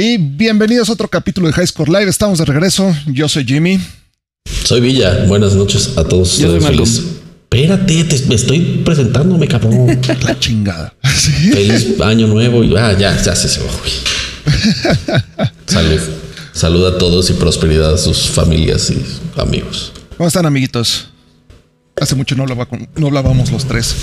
Y bienvenidos a otro capítulo de High Score Live. Estamos de regreso. Yo soy Jimmy. Soy Villa. Buenas noches a todos. Yo soy Malcolm. Espérate, te, me estoy presentándome, cabrón. La chingada. Feliz año nuevo. Y, ah, ya, ya se se güey. Salud. Salud a todos y prosperidad a sus familias y amigos. ¿Cómo están, amiguitos? Hace mucho no, hablaba con- no hablábamos los tres.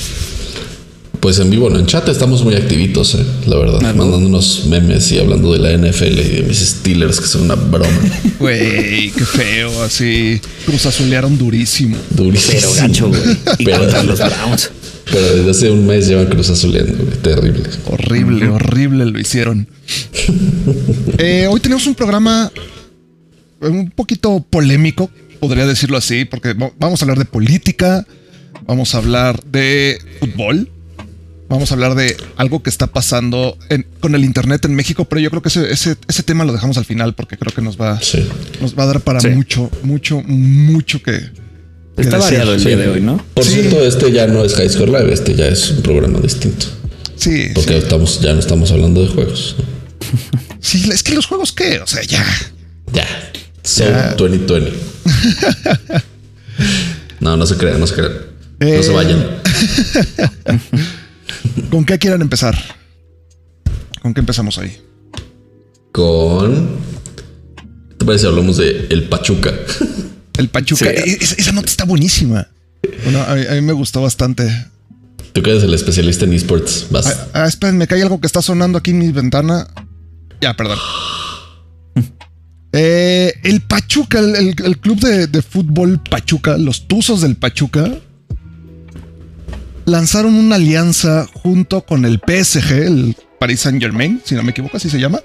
Pues en vivo, no en chat, estamos muy activitos, eh, la verdad. Mandando unos memes y hablando de la NFL y de mis Steelers, que son una broma. Güey, qué feo. Así cruz azulearon durísimo. Durísimo. Pero gacho, güey. Y Pero- contra los Browns. Pero desde hace un mes llevan cruz azuleando, güey. Terrible. Horrible, horrible lo hicieron. Eh, hoy tenemos un programa un poquito polémico, podría decirlo así, porque va- vamos a hablar de política, vamos a hablar de fútbol, vamos a hablar de algo que está pasando en- con el Internet en México, pero yo creo que ese, ese, ese tema lo dejamos al final porque creo que nos va, Sí. nos va a dar para Sí. mucho, mucho, mucho que... que Está decir. variado el Sí. día de hoy, ¿no? Por Sí. cierto, este ya no es High Score Live, este ya es un programa distinto. Sí, Porque sí. estamos, ya no estamos hablando de juegos. Sí, es que los juegos qué, o sea, ya. Ya. So Ya. 2020. no, no se crean, no se crean. No Eh. se vayan. ¿Con qué quieran empezar? ¿Con qué empezamos ahí? Con. ¿Qué ¿Te parece hablamos de el Pachuca? El Pachuca. Sí. E- Esa, nota está buenísima. Bueno, a, mí- a mí me gustó bastante. Tú que eres el especialista en esports. Vas. Ah, ah, espérenme, que hay algo que está sonando aquí en mi ventana. Ya, perdón. Eh, el Pachuca, el, el- el club de, de fútbol Pachuca, los Tuzos del Pachuca, lanzaron una alianza junto con el PSG, el Paris Saint Germain, si no me equivoco, así se llama,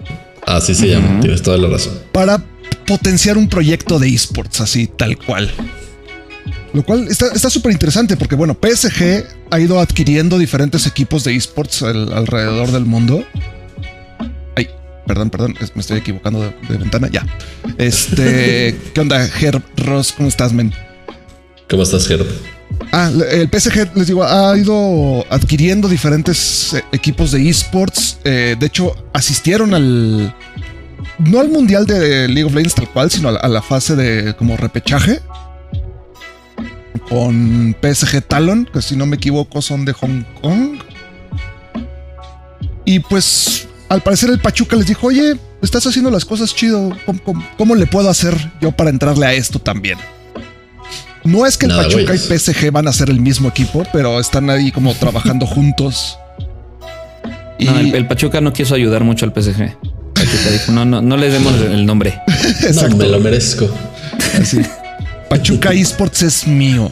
Así se llama. Tienes toda la razón. para potenciar un proyecto de esports, así tal cual. Lo cual está está súper interesante porque, bueno, PSG ha ido adquiriendo diferentes equipos de esports al- alrededor del mundo. Ay, perdón, perdón, es- me estoy equivocando de, de ventana. Ya. Este, ¿qué onda, Herb Ross? ¿Cómo estás, men? ¿Cómo estás, Gerb? Ah, el PSG, les digo, ha ido adquiriendo diferentes eh, equipos de esports. Eh, de hecho, asistieron al. No al mundial de League of Legends tal cual, sino a la, fase de como repechaje. Con PSG Talon, que si no me equivoco son de Hong Kong. Y pues, al parecer el Pachuca les dijo, oye, estás haciendo las cosas chido. ¿Cómo, cómo- cómo le puedo hacer yo para entrarle a esto también? No es que el Nada, Pachuca y PSG van a ser el mismo equipo, pero están ahí como trabajando juntos. Y No, el, el Pachuca no quiso ayudar mucho al PSG. Pachuca dijo, no, no, no le demos el nombre. Exacto. No, me lo merezco. Así. Pachuca Esports es mío.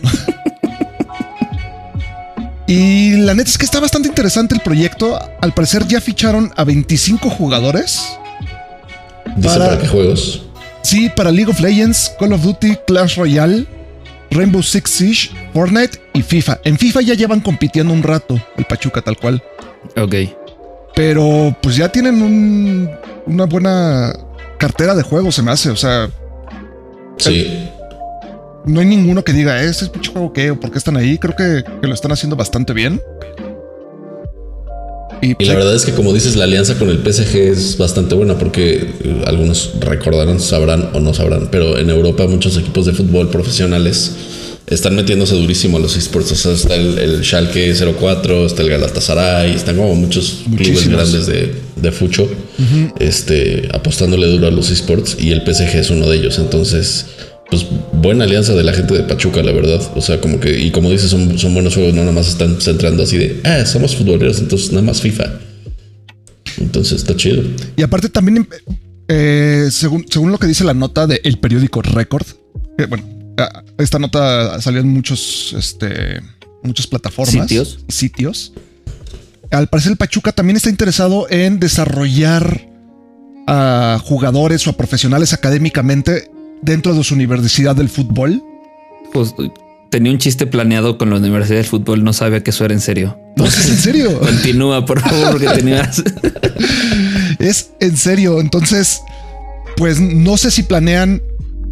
Y la neta es que está bastante interesante el proyecto. Al parecer ya ficharon a 25 jugadores. Dice Para- para, qué juegos. Sí, para League of Legends, Call of Duty, Clash Royale, Rainbow Six Siege, Fortnite y FIFA. En FIFA ya llevan compitiendo un rato, el Pachuca tal cual. Ok. Pero pues ya tienen un- una buena cartera de juegos, se me hace. O sea, Sí. no hay ninguno que diga, este es pinche juego qué o por qué están ahí. Creo que, que lo están haciendo bastante bien. Y, Y la verdad es que como dices, la alianza con el PSG es bastante buena porque eh, algunos recordarán, sabrán o no sabrán, pero en Europa muchos equipos de fútbol profesionales están metiéndose durísimo a los esports. O sea, está el, el Schalke 04, está el Galatasaray, están como muchos clubes grandes de, de fucho este, apostándole duro a los esports y el PSG es uno de ellos. Entonces, pues buena alianza de la gente de Pachuca, la verdad. O sea, como que, y como dices, son, son buenos juegos, no nada más están centrando así de, ah, somos futboleros, entonces nada más FIFA. Entonces está chido. y aparte también, eh, según, según lo que dice la nota del periódico Record, que, bueno, ah, esta nota salió en muchos, este, muchas plataformas. Sitios. Sitios. Al parecer el Pachuca también está interesado en desarrollar a jugadores o a profesionales académicamente dentro de su universidad del fútbol. Pues tenía un chiste planeado con la Universidad del Fútbol. No sabía que eso era en serio. No, es en serio. Continúa, por favor, porque tenías. Es en serio. Entonces, pues no sé si planean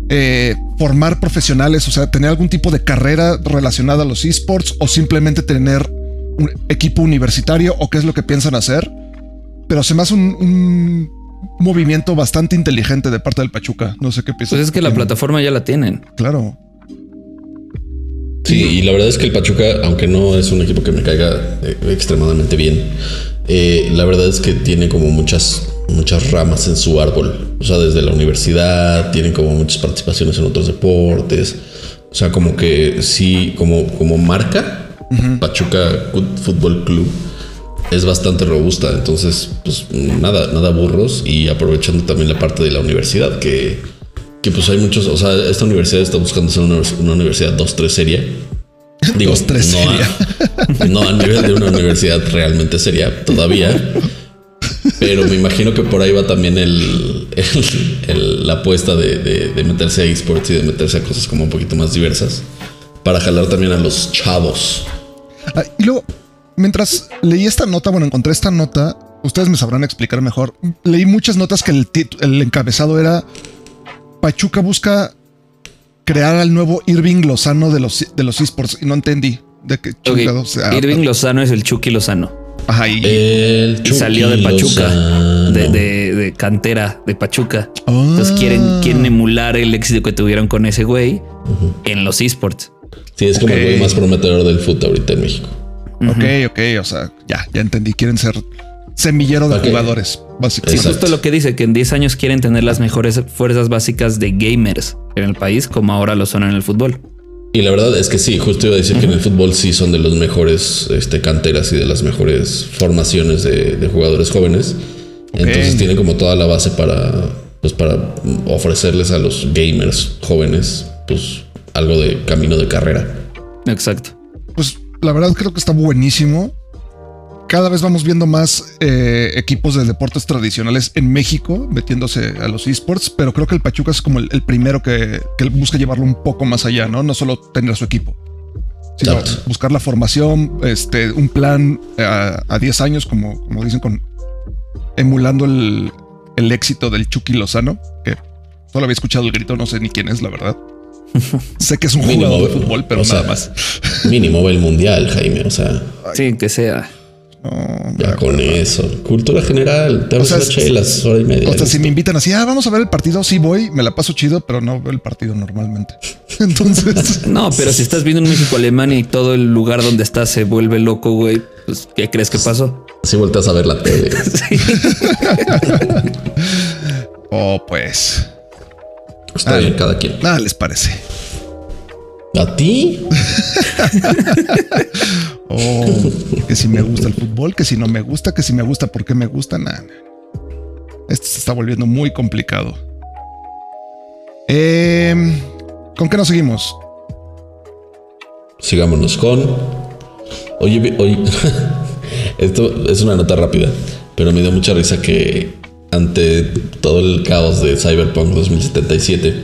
eh, formar profesionales, o sea, tener algún tipo de carrera relacionada a los esports o simplemente tener un equipo universitario o qué es lo que piensan hacer. Pero se me hace un, un movimiento bastante inteligente de parte del Pachuca. No sé qué piensas. Pues es que la plataforma ya la tienen. Claro. Sí, y la verdad es que el Pachuca, aunque no es un equipo que me caiga eh, extremadamente bien, eh, la verdad es que tiene como muchas, muchas ramas en su árbol. O sea, desde la universidad, tienen como muchas participaciones en otros deportes. O sea, como que sí, como, como marca, Pachuca Fútbol Club es bastante robusta. Entonces, pues nada, nada burros. Y aprovechando también la parte de la universidad, que, que pues hay muchos. O sea, esta universidad está buscando ser una, una universidad 2-3 seria. Digo, 2-3 no, seria. a, no a nivel de una universidad realmente seria todavía. Pero me imagino que por ahí va también el, el- el- la apuesta de, de- de meterse a esports y de meterse a cosas como un poquito más diversas. Para jalar también a los chavos. Ah, y luego, mientras leí esta nota, bueno, encontré esta nota, ustedes me sabrán explicar mejor. Leí muchas notas que el, el encabezado era Pachuca busca crear al nuevo Irving Lozano de los, de los esports y no entendí de qué Ok, chingados se habla. Irving Lozano es el Chucky Lozano. Ajá, y- El Y salió de Pachuca, de, de- de cantera de Pachuca. Ah. Entonces quieren, quieren emular el éxito que tuvieron con ese güey en los esports. Sí, es como el güey más prometedor del fútbol ahorita en México. Ok, ok, o sea, ya, ya entendí. Quieren ser semillero de jugadores, Sí, básicamente. Exacto. justo lo que dice, que en 10 años quieren tener las mejores fuerzas básicas de gamers en el país, como ahora lo son en el fútbol. Y la verdad es que sí, justo iba a decir que en el fútbol sí son de los mejores este, canteras y de las mejores formaciones de, de jugadores jóvenes. Entonces tienen como toda la base para, pues, para ofrecerles a los gamers jóvenes pues, algo de camino de carrera. Exacto. La verdad creo que está buenísimo. Cada vez vamos viendo más eh, equipos de deportes tradicionales en México metiéndose a los esports, pero creo que el Pachuca es como el, el primero que, que busca llevarlo un poco más allá, ¿no? No solo tener a su equipo, sino buscar la formación, este, un plan a, a 10 años, como, como dicen, con emulando el, el éxito del Chucky Lozano, que solo había escuchado el grito, no sé ni quién es, la verdad. Sé que es un Mínimo, jugador de fútbol, pero sea, nada más. Mínimo va el mundial, Jaime. O sea, Sí, que sea. No, ya con eso. Cultura general. Te O vas sea, a chelas, hora y media. O sea, si me invitan así, ah, vamos a ver el partido, sí voy, me la paso chido, pero no veo el partido normalmente. Entonces, No, pero si estás viendo un México-Alemania y todo el lugar donde estás se vuelve loco, güey, pues, ¿qué crees que pasó? Si volteas a ver la tele. oh, pues, Está Ah. bien, cada quien. nada les parece. ¿A ti? Oh, que si me gusta el fútbol, que si no me gusta, que si me gusta, ¿por qué me gusta? Nada. Esto se está volviendo muy complicado. Em, ¿Con qué nos seguimos? Sigámonos con. Oye, oye. Esto es una nota rápida, pero me dio mucha risa que ante todo el caos de Cyberpunk 2077,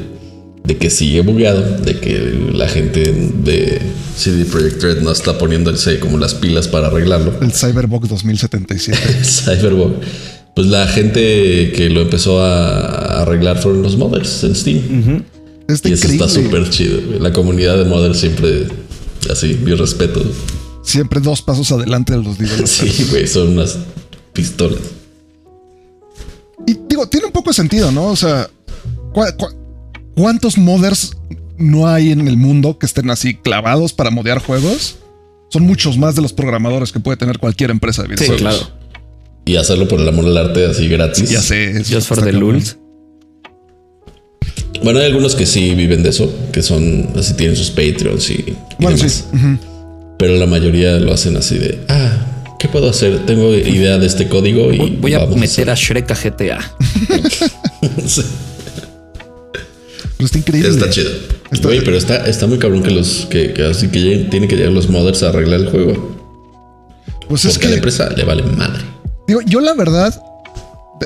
de que sigue bugueado, de que la gente de CD Projekt Red no está poniéndose como las pilas para arreglarlo. El Cyberbox 2077. Cyberpunk. Pues la gente que lo empezó a arreglar fueron los modders en Steam. Está Y eso increíble. está súper chido. La comunidad de modders siempre así, mi respeto. Siempre dos pasos adelante de los developers. Sí, güey, son unas pistolas. Y digo, tiene un poco de sentido, ¿no? O sea, ¿cu- cu- cuántos modders no hay en el mundo que estén así clavados para modear juegos? Son muchos más de los programadores que puede tener cualquier empresa de Sí, videojuegos. claro. Y hacerlo por el amor al arte así gratis. Ya sé. eso Just for the lulz. Bueno, hay algunos que sí viven de eso, que son así, tienen sus Patreons y, y Bueno, sí. Pero la mayoría lo hacen así de, ah, ¿qué puedo hacer? Tengo idea de este código y Voy, voy a vamos meter a hacer". Shrek a GTA. Sí, Pero está increíble. está chido. Está- Güey, pero está, está muy cabrón que los que, que así que lleguen- tienen que llegar los modders a arreglar el juego. Pues es Porque a la que, empresa le vale madre. digo, yo la verdad,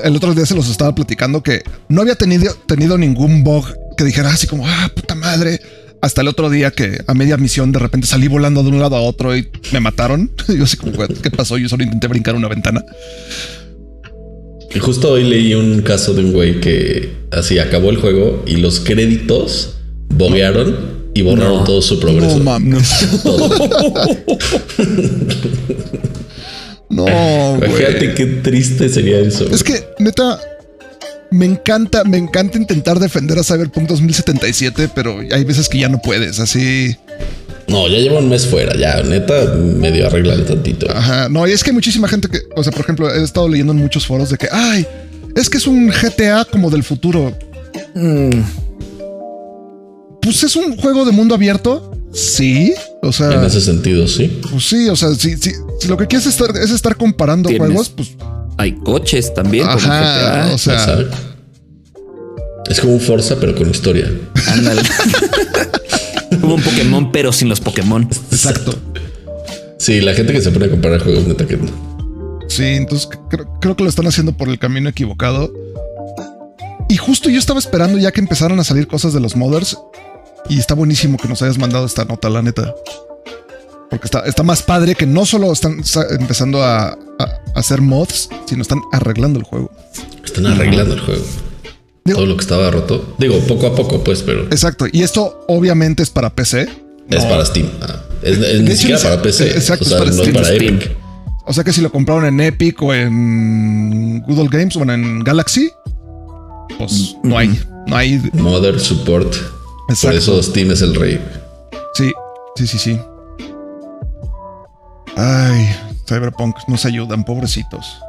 el otro día se los estaba platicando que no había tenido, tenido ningún bug que dijera así como, ah, puta madre. Hasta el otro día que a media misión de repente salí volando de un lado a otro y me mataron. Yo así como, "Güey, ¿qué pasó? Yo solo intenté brincar una ventana. Y justo hoy leí un caso de un güey que así acabó el juego y los créditos boguearon y borraron No. todo su progreso. No mames. No, güey. Imagínate qué triste sería eso. Es que, neta, me encanta, me encanta intentar defender a Cyberpunk 2077, pero hay veces que ya no puedes, así. No, ya lleva un mes fuera, ya, neta, medio arreglan tantito. Ajá, no, y es que hay muchísima gente que, o sea, por ejemplo, he estado leyendo en muchos foros de que, ay, es que es un GTA como del futuro. Mm, Pues es un juego de mundo abierto, sí, o sea, En ese sentido, sí. pues sí, o sea, si, si, si lo que quieres es estar, es estar comparando Tienes- juegos, pues, hay coches también. como ajá, GTA. o sea. Es como un Forza, pero con historia. Ándale. Como un Pokémon, pero sin los Pokémon. exacto. Sí, la gente que se pone a comparar juegos, neta que no. Sí, entonces creo, creo que lo están haciendo por el camino equivocado. Y justo yo estaba esperando ya que empezaran a salir cosas de los modders. Y está buenísimo que nos hayas mandado esta nota, la neta. Porque está, está más padre que no solo están empezando a, hacer mods, sino están arreglando el juego. Están arreglando el juego. Digo- Todo lo que estaba roto. Digo, poco a poco, pues, pero Exacto. Y esto obviamente es para PC. es No. para Steam. Ah, es, es ni hecho, siquiera es- para PC. exacto, o sea, es para no Steam. es para Steam. Epic. O sea que si lo compraron en Epic o en Google Games o en Galaxy, pues no hay. No hay. Modern Support. Por Exacto. eso Steam es el rey. Sí, sí, sí, sí. Ay, Cyberpunk, nos ayudan, pobrecitos.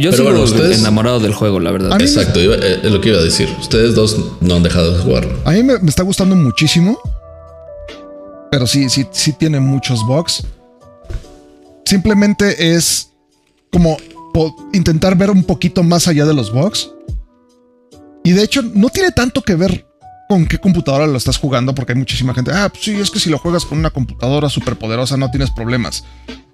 Yo sigo bueno, ustedes- enamorado del juego, la verdad. Me- Exacto, iba- eh, es lo que iba a decir. Ustedes dos no han dejado de jugarlo. A mí me, me está gustando muchísimo. Pero sí, sí, sí tiene muchos bugs. Simplemente es como intentar ver un poquito más allá de los bugs. Y de hecho, no tiene tanto que ver con qué computadora lo estás jugando, porque hay muchísima gente. Ah, pues sí, es que si lo juegas con una computadora súper poderosa no tienes problemas.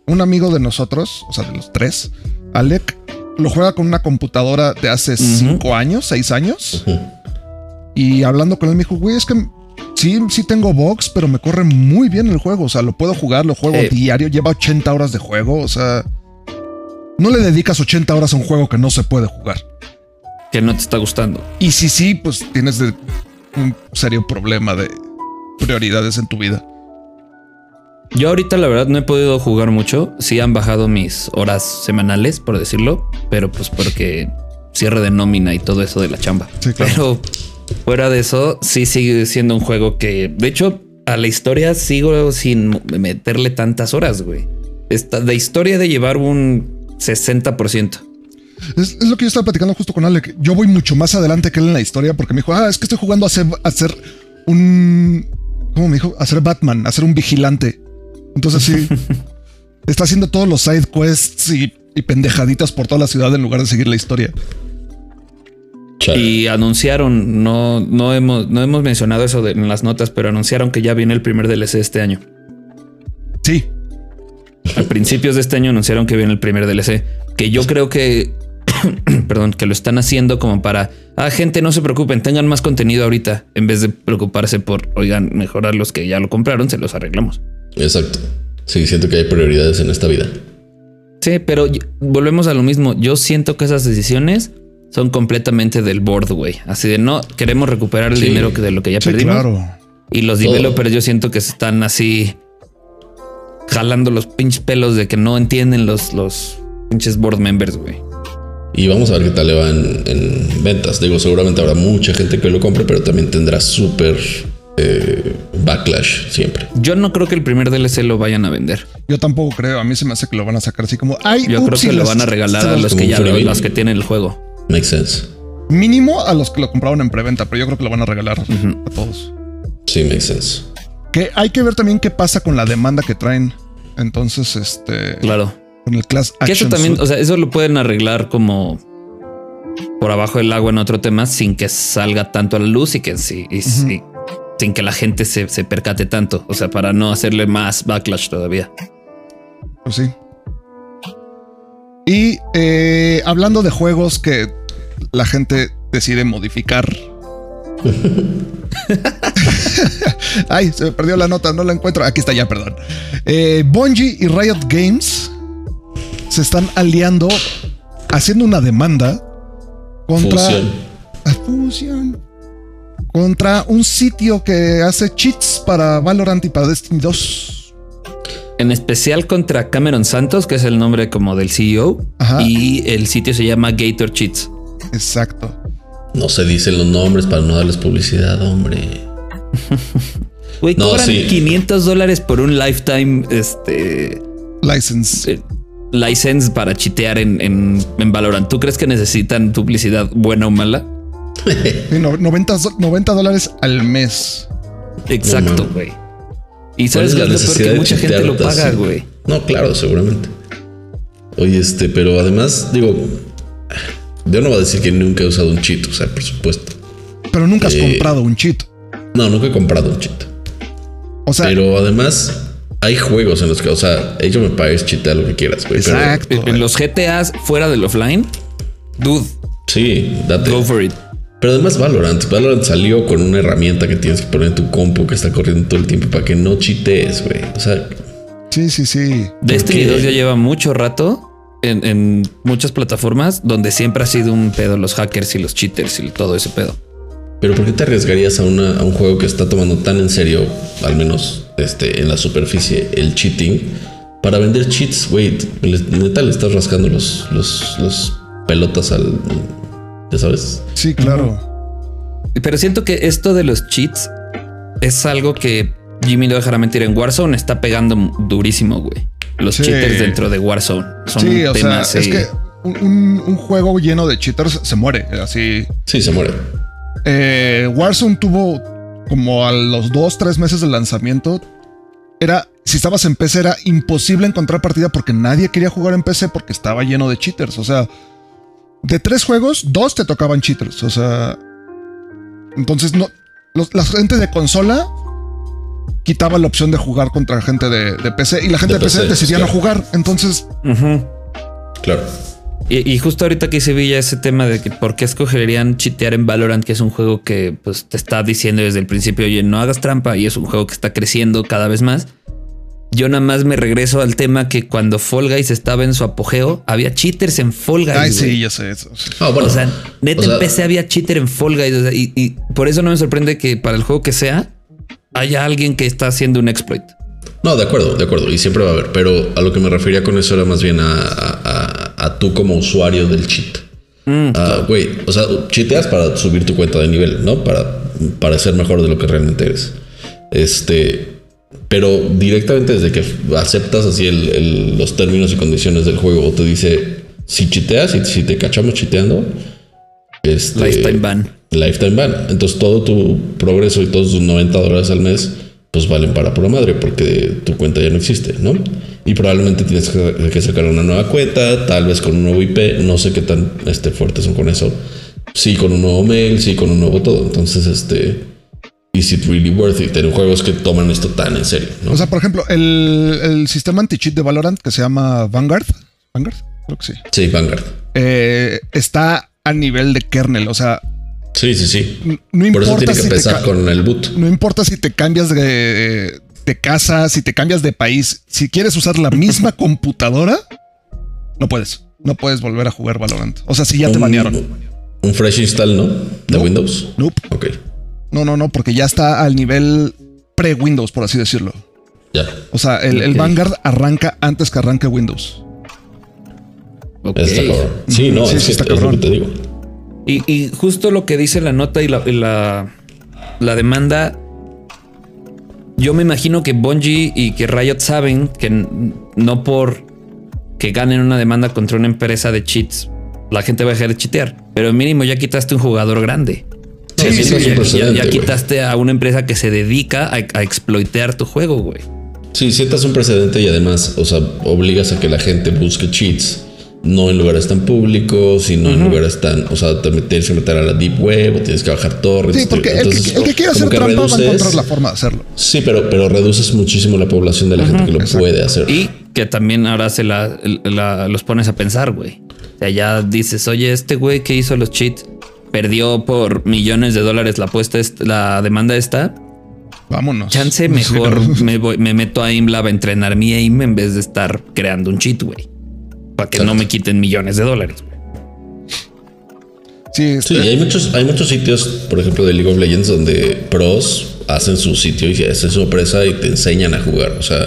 Un amigo de nosotros, o sea, de los tres, Alec, lo juega con una computadora de hace cinco años, seis años. Y hablando con él me dijo, güey, es que sí, sí tengo box, pero me corre muy bien el juego. O sea, lo puedo jugar, lo juego Eh. diario, lleva 80 horas de juego. O sea, no le dedicas 80 horas a un juego que no se puede jugar. Que no te está gustando. Y si sí, pues tienes de- un serio problema de prioridades en tu vida. Yo ahorita la verdad no he podido jugar mucho. Sí han bajado mis horas semanales, por decirlo, pero pues porque cierre de nómina y todo eso de la chamba. Sí, claro. Pero fuera de eso, sí sigue siendo un juego que, de hecho, a la historia sigo sin meterle tantas horas, güey. Esta, de historia de llevar un 60%. Es, es lo que yo estaba platicando justo con Alec. Yo voy mucho más adelante que él en la historia porque me dijo, ah, es que estoy jugando a hacer, a hacer un... ¿Cómo me dijo? A ser Batman, a ser un vigilante. Entonces sí, está haciendo todos los side quests y, y pendejaditas por toda la ciudad en lugar de seguir la historia. Chale. Y anunciaron, no, no, hemos, no hemos mencionado eso de- en las notas, pero anunciaron que ya viene el primer DLC este año. Sí, A principios de este año anunciaron que viene el primer DLC, que yo creo que, perdón, que lo están haciendo como para, ah, gente, no se preocupen, tengan más contenido ahorita, en vez de preocuparse por, oigan, mejorar los que ya lo compraron, se los arreglamos. Exacto. Sí, siento que hay prioridades en esta vida. Sí, pero volvemos a lo mismo. Yo siento que esas decisiones son completamente del board, güey. Así de no queremos recuperar el Sí. dinero que de lo que ya sí, perdimos. claro. Y los Todo. developers yo siento que se están así jalando los pinches pelos de que no entienden los, los pinches board members, güey. Y vamos a ver qué tal le va en, en ventas. Digo, seguramente habrá mucha gente que lo compre, pero también tendrá súper eh, backlash siempre. Yo no creo que el primer DLC lo vayan a vender. Yo tampoco creo. A mí se me hace que lo van a sacar así como, ay, Yo creo que lo van a regalar a los- que ya lo- freebie. los que tienen el juego. Makes sense. Mínimo a los que lo compraron en preventa, pero yo creo que lo van a regalar a todos. Sí, makes sense. Que hay que ver también qué pasa con la demanda que traen. Entonces, este, Claro. Con el Class Que eso también, Suit. o sea, eso lo pueden arreglar como por abajo del agua en otro tema sin que salga tanto a la luz y que sí, y sí, sin que la gente se, se percate tanto. O sea, para no hacerle más backlash todavía. Pues sí. Y eh, hablando de juegos que la gente decide modificar. Ay, se me perdió la nota, no la encuentro. Aquí está ya, perdón. Eh, Bungie y Riot Games se están aliando, haciendo una demanda contra Fusión. a Fusion. Contra un sitio que hace cheats para Valorant y para Destiny 2. En especial contra Cameron Santos, que es el nombre como del CEO. Ajá. Y el sitio se llama Gator Cheats. Exacto. No se dicen los nombres para no darles publicidad, hombre. Güey, No, cobran sí. 500 dólares por un lifetime este, License. License para chitear en, en, en Valorant. ¿Tú crees que necesitan publicidad buena o mala? Sí, no- 90, do- 90 dólares al mes. Exacto, No, güey. Y ¿Cuál sabes es que la es lo peor necesidad que de mucha gente lo paga, güey. No, claro, seguramente. Oye, este, pero además, digo, yo no voy a decir que nunca he usado un cheat, o sea, por supuesto. Pero nunca has Eh, comprado un cheat. No, nunca he comprado un cheat. O sea, Pero además, hay juegos en los que, o sea, ellos me pagues chitea lo que quieras, güey. pero- exacto. En los GTAs fuera del offline, dude, Sí, date. go for it. Pero además Valorant, Valorant salió con una herramienta que tienes que poner en tu compu que está corriendo todo el tiempo para que no chitees, güey. O sea, Sí, sí, sí. Destiny qué? 2 ya lleva mucho rato en, en muchas plataformas donde siempre ha sido un pedo los hackers y los cheaters y todo ese pedo. pero ¿por qué te arriesgarías a, una, a un juego que está tomando tan en serio, al menos este, en la superficie, el cheating, para vender cheats, güey? Neta le estás rascando los, los, los pelotas al... ¿Ya sabes? Sí, claro. Pero siento que esto de los cheats es algo que Jimmy no dejará mentir. En Warzone está pegando durísimo, güey. Los Sí. cheaters dentro de Warzone son Sí, un o tema sea, es que un, un- un juego lleno de cheaters se muere. Así. Sí, se muere. Eh, Warzone tuvo como a los dos, tres meses del lanzamiento. Era, si estabas en PC, era imposible encontrar partida porque nadie quería jugar en PC porque estaba lleno de cheaters. O sea, de tres juegos, dos te tocaban cheaters. O sea, entonces no. los- la gente de consola quitaba la opción de jugar contra gente de, de PC y la gente de, De PC, PC, decidía no jugar. Entonces. Claro. Y, y justo ahorita que se veía ese tema de que por qué escogerían chitear en Valorant, que es un juego que pues te está diciendo desde el principio, oye, no hagas trampa y es un juego que está creciendo cada vez más. Yo nada más me regreso al tema que cuando Fall Guys estaba en su apogeo, había cheaters en Fall Guys. ay, sí, ya sé eso. Ah, bueno. o sea, neta o sea, en PC había cheater en Fall Guys. o sea, y, y por eso no me sorprende que para el juego que sea, haya alguien que está haciendo un exploit. No, de acuerdo, de acuerdo. Y siempre va a haber. Pero a lo que me refería con eso era más bien a, a- a- tú como usuario del cheat. Mm, Ah, Güey, o sea, chiteas para subir tu cuenta de nivel, ¿no? Para parecer mejor de lo que realmente eres. Este. Pero directamente desde que aceptas así el- el- los términos y condiciones del juego, te dice si chiteas y si te cachamos chiteando, este, Lifetime ban. lifetime ban. Entonces todo tu progreso y todos tus 90 dólares al mes pues valen para pura madre porque tu cuenta ya no existe, ¿no? Y probablemente tienes que sacar una nueva cuenta, tal vez con un nuevo IP, no sé qué tan este, fuertes son con eso. Sí, con un nuevo mail, sí, con un nuevo todo. Entonces, este, is it really worth it? Tener juegos que toman esto tan en serio, ¿no? O sea, por ejemplo, el, el sistema anti-cheat de Valorant que se llama Vanguard. Vanguard, creo que sí. sí, Vanguard. eh, está a nivel de kernel. O sea, Sí, sí, sí. no Por eso importa tiene que si te empezar con el boot. no importa si te cambias de, de casa, si te cambias de país, si quieres usar la misma computadora, no puedes. No puedes volver a jugar Valorant. O sea, si ya te Un- banearon. Un fresh install, ¿no? De No. Windows. Nope. Ok, No, no, no, porque ya está al nivel pre-Windows, por así decirlo. ya. O sea, el, el. Vanguard arranca antes que arranque Windows. Ok. Está cabrón. Sí, no, Sí, es, sí que está es lo que cabrón. te digo. Y, y justo lo que dice la nota y la, y la, la demanda, yo me imagino que Bungie y que Riot saben que no por que ganen una demanda contra una empresa de cheats, la gente va a dejar de chitear. Pero mínimo ya quitaste un jugador grande. Sí, Sí, sí, ya- güey. quitaste a una empresa que se dedica a, a exploitear tu juego, güey. Sí, sientas un precedente y además, o sea, obligas a que la gente busque cheats, no en lugares tan públicos, sino en lugares tan, o sea, te tienes que meter a la deep web o tienes que bajar torrents. Sí, porque el, que, el que quiera hacer que trampa va a encontrar la forma de hacerlo. Sí, pero, pero reduces muchísimo la población de la gente que lo exacto. puede hacer. Y que también ahora se la, la- los pones a pensar, güey. O sea, ya dices, oye, este güey que hizo los cheats perdió por millones de dólares la apuesta, est- la demanda esta. Vámonos. Chance Sí, mejor no. me, voy, me meto a ImLab a entrenar mi aim en vez de estar creando un cheat, güey. Para que no me quiten millones de dólares. Sí, Sí, este- hay muchos, hay muchos sitios, por ejemplo, de League of Legends, donde pros hacen su sitio y hacen su empresa y te enseñan a jugar. O sea,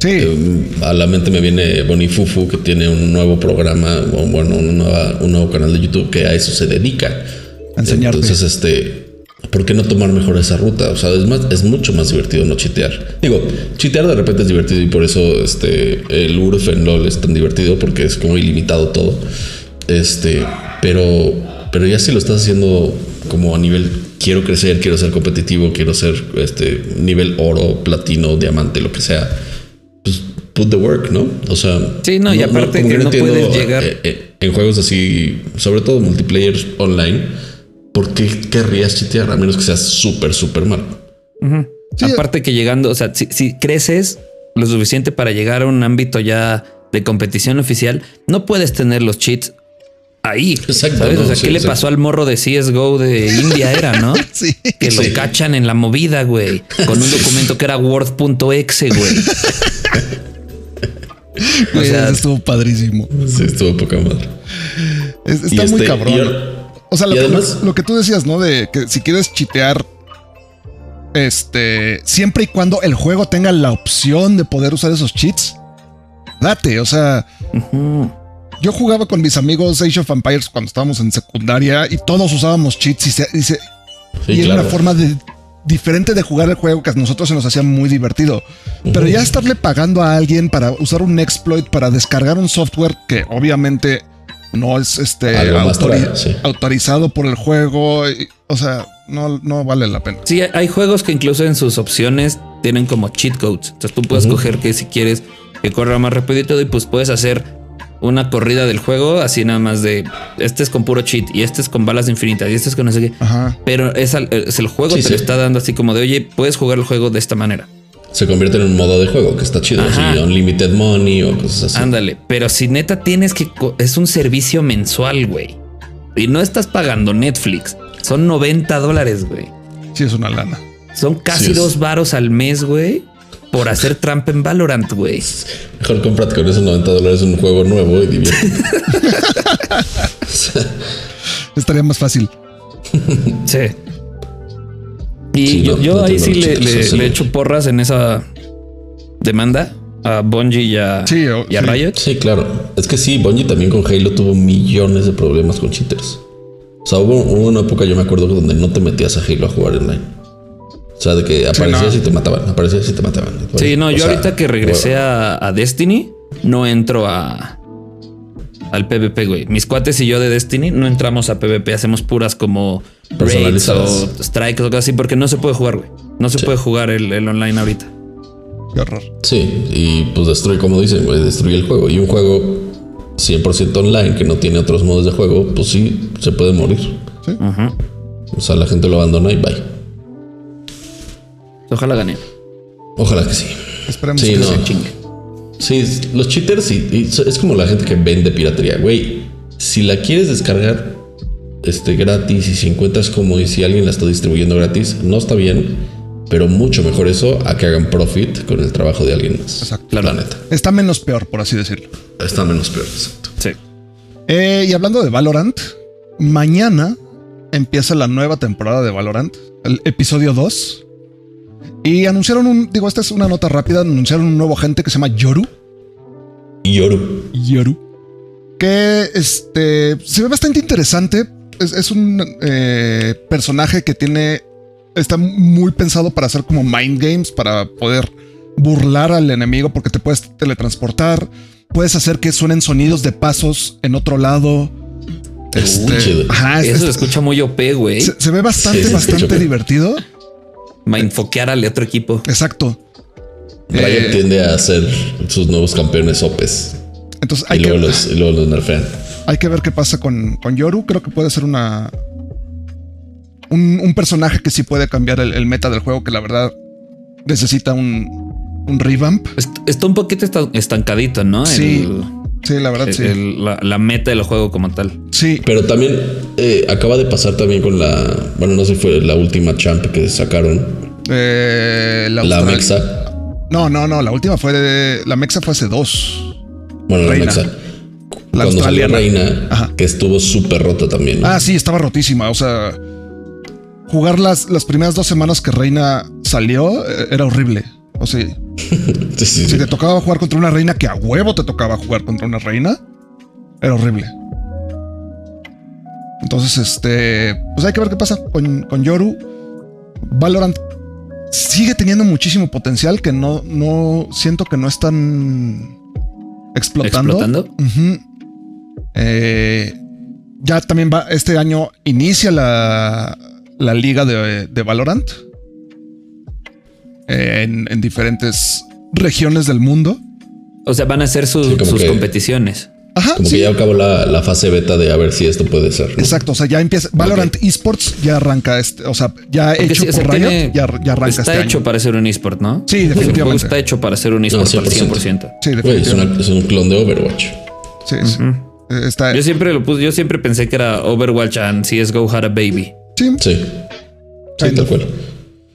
sí. eh, a la mente me viene Bonifufu, que tiene un nuevo programa, o bueno, una nueva- un nuevo canal de YouTube que a eso se dedica. Enseñarte. Entonces, este, ¿por qué no tomar mejor esa ruta? O sea, es más, es mucho más divertido no chitear. Digo, chitear de repente es divertido y por eso este el URF en LOL es tan divertido porque es como ilimitado todo. Este, pero, pero ya si lo estás haciendo como a nivel quiero crecer, quiero ser competitivo, quiero ser este nivel oro, platino, diamante, lo que sea. Pues put the work, ¿no? O sea, Sí, no, y aparte que no entiendo, puedes llegar- eh, eh, en juegos así, sobre todo multiplayer online, ¿por qué querrías chitear a menos que seas súper, súper mal? Sí. Aparte que llegando, o sea, si, si creces lo suficiente para llegar a un ámbito ya de competición oficial, no puedes tener los cheats ahí. Exacto, ¿sabes? no, o sea, sí, ¿qué le pasó al morro de CSGO de India? Era, ¿no? Sí. Que lo Sí. cachan en la movida, güey, con un documento que era Word.exe, güey. O sea, Eso estuvo padrísimo. Sí, estuvo poca madre. Es- Y está muy este, cabrón. O sea, lo, que- además- lo que tú decías, ¿no? De que si quieres chitear, este, siempre y cuando el juego tenga la opción de poder usar esos cheats, date. O sea, yo jugaba con mis amigos Age of Empires cuando estábamos en secundaria y todos usábamos cheats y, se- y se- Sí, y era una forma de, diferente de jugar el juego que a nosotros se nos hacía muy divertido. Pero ya estarle pagando a alguien para usar un exploit, para descargar un software que obviamente no es este autori- sí. autorizado por el juego. y- o sea, no, no vale la pena. Sí, hay juegos que incluso en sus opciones tienen como cheat codes. Entonces tú puedes coger que si quieres que corra más rápido y todo, y pues puedes hacer una corrida del juego así nada más de este es con puro cheat y este es con balas infinitas y este es con no sé qué. Ajá. Pero es, al- es el juego Sí, te sí. lo está dando así como de oye, puedes jugar el juego de esta manera. Se convierte en un modo de juego que está chido. Ajá. Así, unlimited money o cosas así. Ándale, pero si neta tienes que es un servicio mensual, güey. Y no estás pagando Netflix. Son 90 dólares, güey. Sí, es una lana. Son casi Sí, dos varos al mes, güey. Por hacer trampa en Valorant, güey. Mejor cómprate con esos 90 dólares un juego nuevo y diviértete. Estaría más fácil. Sí. Y Sí, yo, ahí sí le, le- le echo porras en esa demanda a Bungie y a, Sí, o- y a sí. Riot. Sí, claro. Es que sí, Bungie también con Halo tuvo millones de problemas con cheaters. O sea, hubo, hubo una época, yo me acuerdo, donde no te metías a Halo a jugar online. O sea, de que aparecías no. y te mataban, aparecías y te mataban. Sí, no, O yo sea, ahorita que regresé bueno, a, a Destiny, no entro a al PvP, güey. Mis cuates y yo de Destiny no entramos a PvP, hacemos puras como raids o strikes o cosas así, porque no se puede jugar, güey. No se Sí. puede jugar el, el online ahorita. Qué horror. Sí, y pues destruye, como dicen, güey, destruye el juego. Y un juego 100% online que no tiene otros modos de juego, pues sí, se puede morir. Ujú. O sea, la gente lo abandona y bye. Ojalá gane. Ojalá que sí. Esperemos Sí, que no. sí. Chingue. Sí, los cheaters y es como la gente que vende piratería, güey. Si la quieres descargar este gratis y si encuentras como y si alguien la está distribuyendo gratis, no está bien, pero mucho mejor eso a que hagan profit con el trabajo de alguien más. Exacto. La neta. Está menos peor, por así decirlo. Está menos peor, exacto. Sí. Eh, y hablando de Valorant, mañana empieza la nueva temporada de Valorant, el episodio 2. Y anunciaron un, digo, esta es una nota rápida, anunciaron un nuevo agente que se llama Yoru. Yoru. Yoru. Que este se ve bastante interesante. Es, es un eh, personaje que tiene. Está muy pensado para hacer como mind games, para poder burlar al enemigo, porque te puedes teletransportar. Puedes hacer que suenen sonidos de pasos en otro lado. Este, ajá, Eso se es- escucha muy OP, güey. se, se ve bastante, Sí, bastante divertido. Mindfoquear al otro equipo. Exacto. Riot Eh, tiende a hacer sus nuevos campeones OPs. Entonces Y hay que, luego, los, y luego los nerfean. Hay que ver qué pasa con, con Yoru. Creo que puede ser una. Un, un personaje que sí puede cambiar el, el meta del juego, que la verdad necesita un, un revamp. Est- Está un poquito esta- estancadito, ¿no? Sí, El- Sí, la verdad, el- sí. el- la, la meta del juego como tal. sí, Pero también eh, acaba de pasar también con la. Bueno, no sé si fue la última champ que sacaron. Eh, la, La Mexa. No, no, no. La última fue de. La Mexa fue hace dos. Bueno, la. Mexa. La Cuando salió. Reina, Ajá. que estuvo súper rota también. ¿no? Ah, sí, estaba rotísima. O sea, jugar las, las primeras dos semanas que Reina salió eh, era horrible. O sea, Sí, sí, si sí. te tocaba jugar contra una reina, que a huevo te tocaba jugar contra una reina, era horrible. Entonces, este, pues hay que ver qué pasa con, con Yoru. Valorant sigue teniendo muchísimo potencial que no, no siento que no están explotando. ¿Explotando? Eh, ya también va, este año inicia la, la liga de, de Valorant eh, en, en diferentes regiones del mundo. O sea, van a hacer sus, Sí, como sus que- competiciones. Ajá, Como sí. que ya acabó la, la fase beta de a ver si esto puede ser. ¿no? Exacto, o sea, ya empieza. Valorant Esports ya arranca este, o sea, ya Porque hecho sí, o sea, por Riot, tiene- ya, ya arranca Está este hecho año. para ser un esport, ¿no? Sí, definitivamente. está hecho para ser un esport al 100%. 100%. Sí, es, definitivamente. una- es un clon de Overwatch. Sí, sí. Está, Yo siempre lo puse, yo siempre pensé que era Overwatch and CSGO had a baby. sí, Sí. Sí, tal of. cual.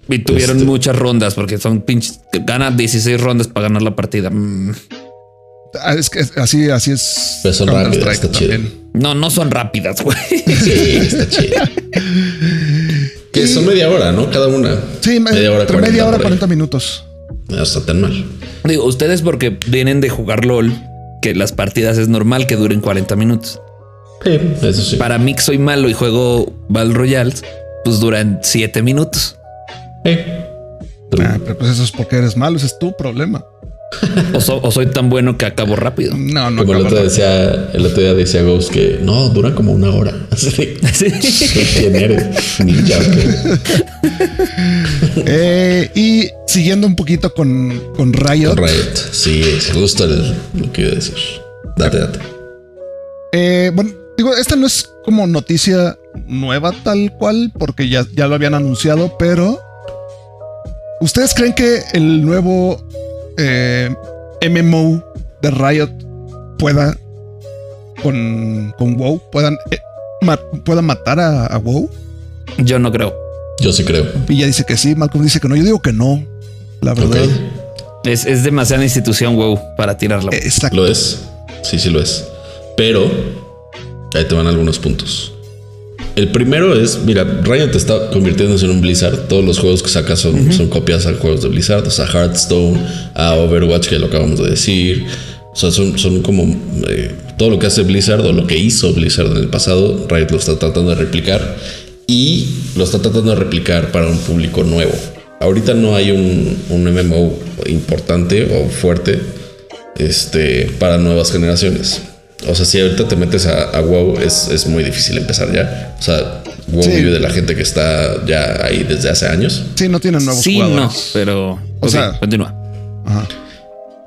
Y tuvieron Este- muchas rondas porque son pinches. Gana 16 rondas para ganar la partida. Mm. Ah, es que así, así es. Pero son rápidas, está chido. también. No, no son rápidas, güey. Sí, está chido. que son media hora, ¿no? Cada una. Sí, me- media hora, entre media hora, por ahí. 40 minutos. No está tan mal. Digo, ustedes porque vienen de jugar LOL, que las partidas es normal que duren 40 minutos. Sí, eso sí. Para mí que soy malo y juego Battle Royale, pues duran 7 minutos. Sí. Ah, pero pues eso es porque eres malo, ese es tu problema. O, so- o soy tan bueno que acabo rápido. No, no. Como el otro, decía, el otro día decía Ghost que no, dura como una hora. Así. ¿Quién eres? Ninja. Eh, y siguiendo un poquito con, con Riot. Riot. Sí, es justo el- lo que iba a decir. Date, date. Eh, bueno, digo, esta no es como noticia nueva tal cual, porque ya, ya lo habían anunciado, pero ¿ustedes creen que el nuevo eh, MMO de Riot pueda con, con WoW, puedan, eh, ma- pueda matar a, a WoW? Yo no creo. Yo sí creo. Villa dice que sí, Malcolm dice que no, yo digo que no, la verdad. Es, es demasiada institución WoW para tirarla. Eh, Exacto. Lo es. Sí, sí lo es. Pero ahí te van algunos puntos. El primero es, mira, Riot está convirtiéndose en un Blizzard. Todos los juegos que saca son, son copias a juegos de Blizzard, o sea, Hearthstone, a Overwatch, que lo acabamos de decir. O sea, son, son como eh, todo lo que hace Blizzard o lo que hizo Blizzard en el pasado, Riot lo está tratando de replicar y lo está tratando de replicar para un público nuevo. Ahorita no hay un, un MMO importante o fuerte este, para nuevas generaciones. O sea, si ahorita te metes a, a WoW, es, es muy difícil empezar ya. O sea, WoW Sí. vive de la gente que está ya ahí desde hace años. Sí, no tienen nuevos Sí, no, pero. O sea- continúa. Ajá.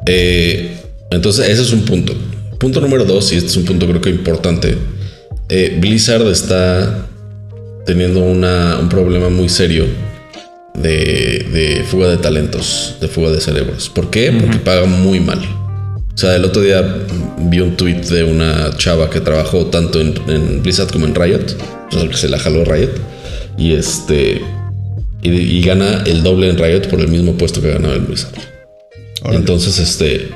Eh, entonces, ese es un punto. Punto número dos, y este es un punto creo que importante. eh, Blizzard está teniendo una- un problema muy serio de, de fuga de talentos, de fuga de cerebros. ¿Por qué? Porque pagan muy mal. O sea, el otro día vi un tweet de una chava que trabajó tanto en, en Blizzard como en Riot, que se la jaló Riot, y este y, y gana el doble en Riot por el mismo puesto que ganaba en Blizzard. Órale. Entonces, este.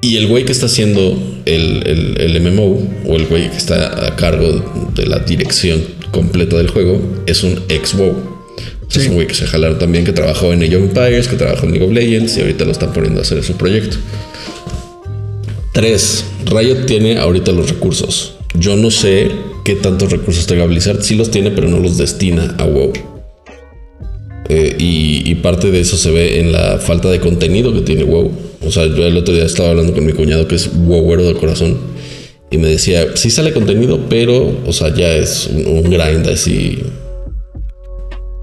Y el güey que está haciendo el, el, el MMO, o el güey que está a cargo de la dirección completa del juego, es un ex WoW. O sea, Es un güey que se jalaron también, que trabajó en Age of Empires, que trabajó en League of Legends y ahorita lo están poniendo a hacer su proyecto. Tres, Riot tiene ahorita los recursos. Yo no sé qué tantos recursos tenga Blizzard. Sí los tiene, pero no los destina a WoW. Eh, y, y parte de eso se ve en la falta de contenido que tiene WoW. O sea, yo el otro día estaba hablando con mi cuñado que es WoWero de corazón. Y me decía, sí sale contenido, pero, o sea, ya es un, un grind así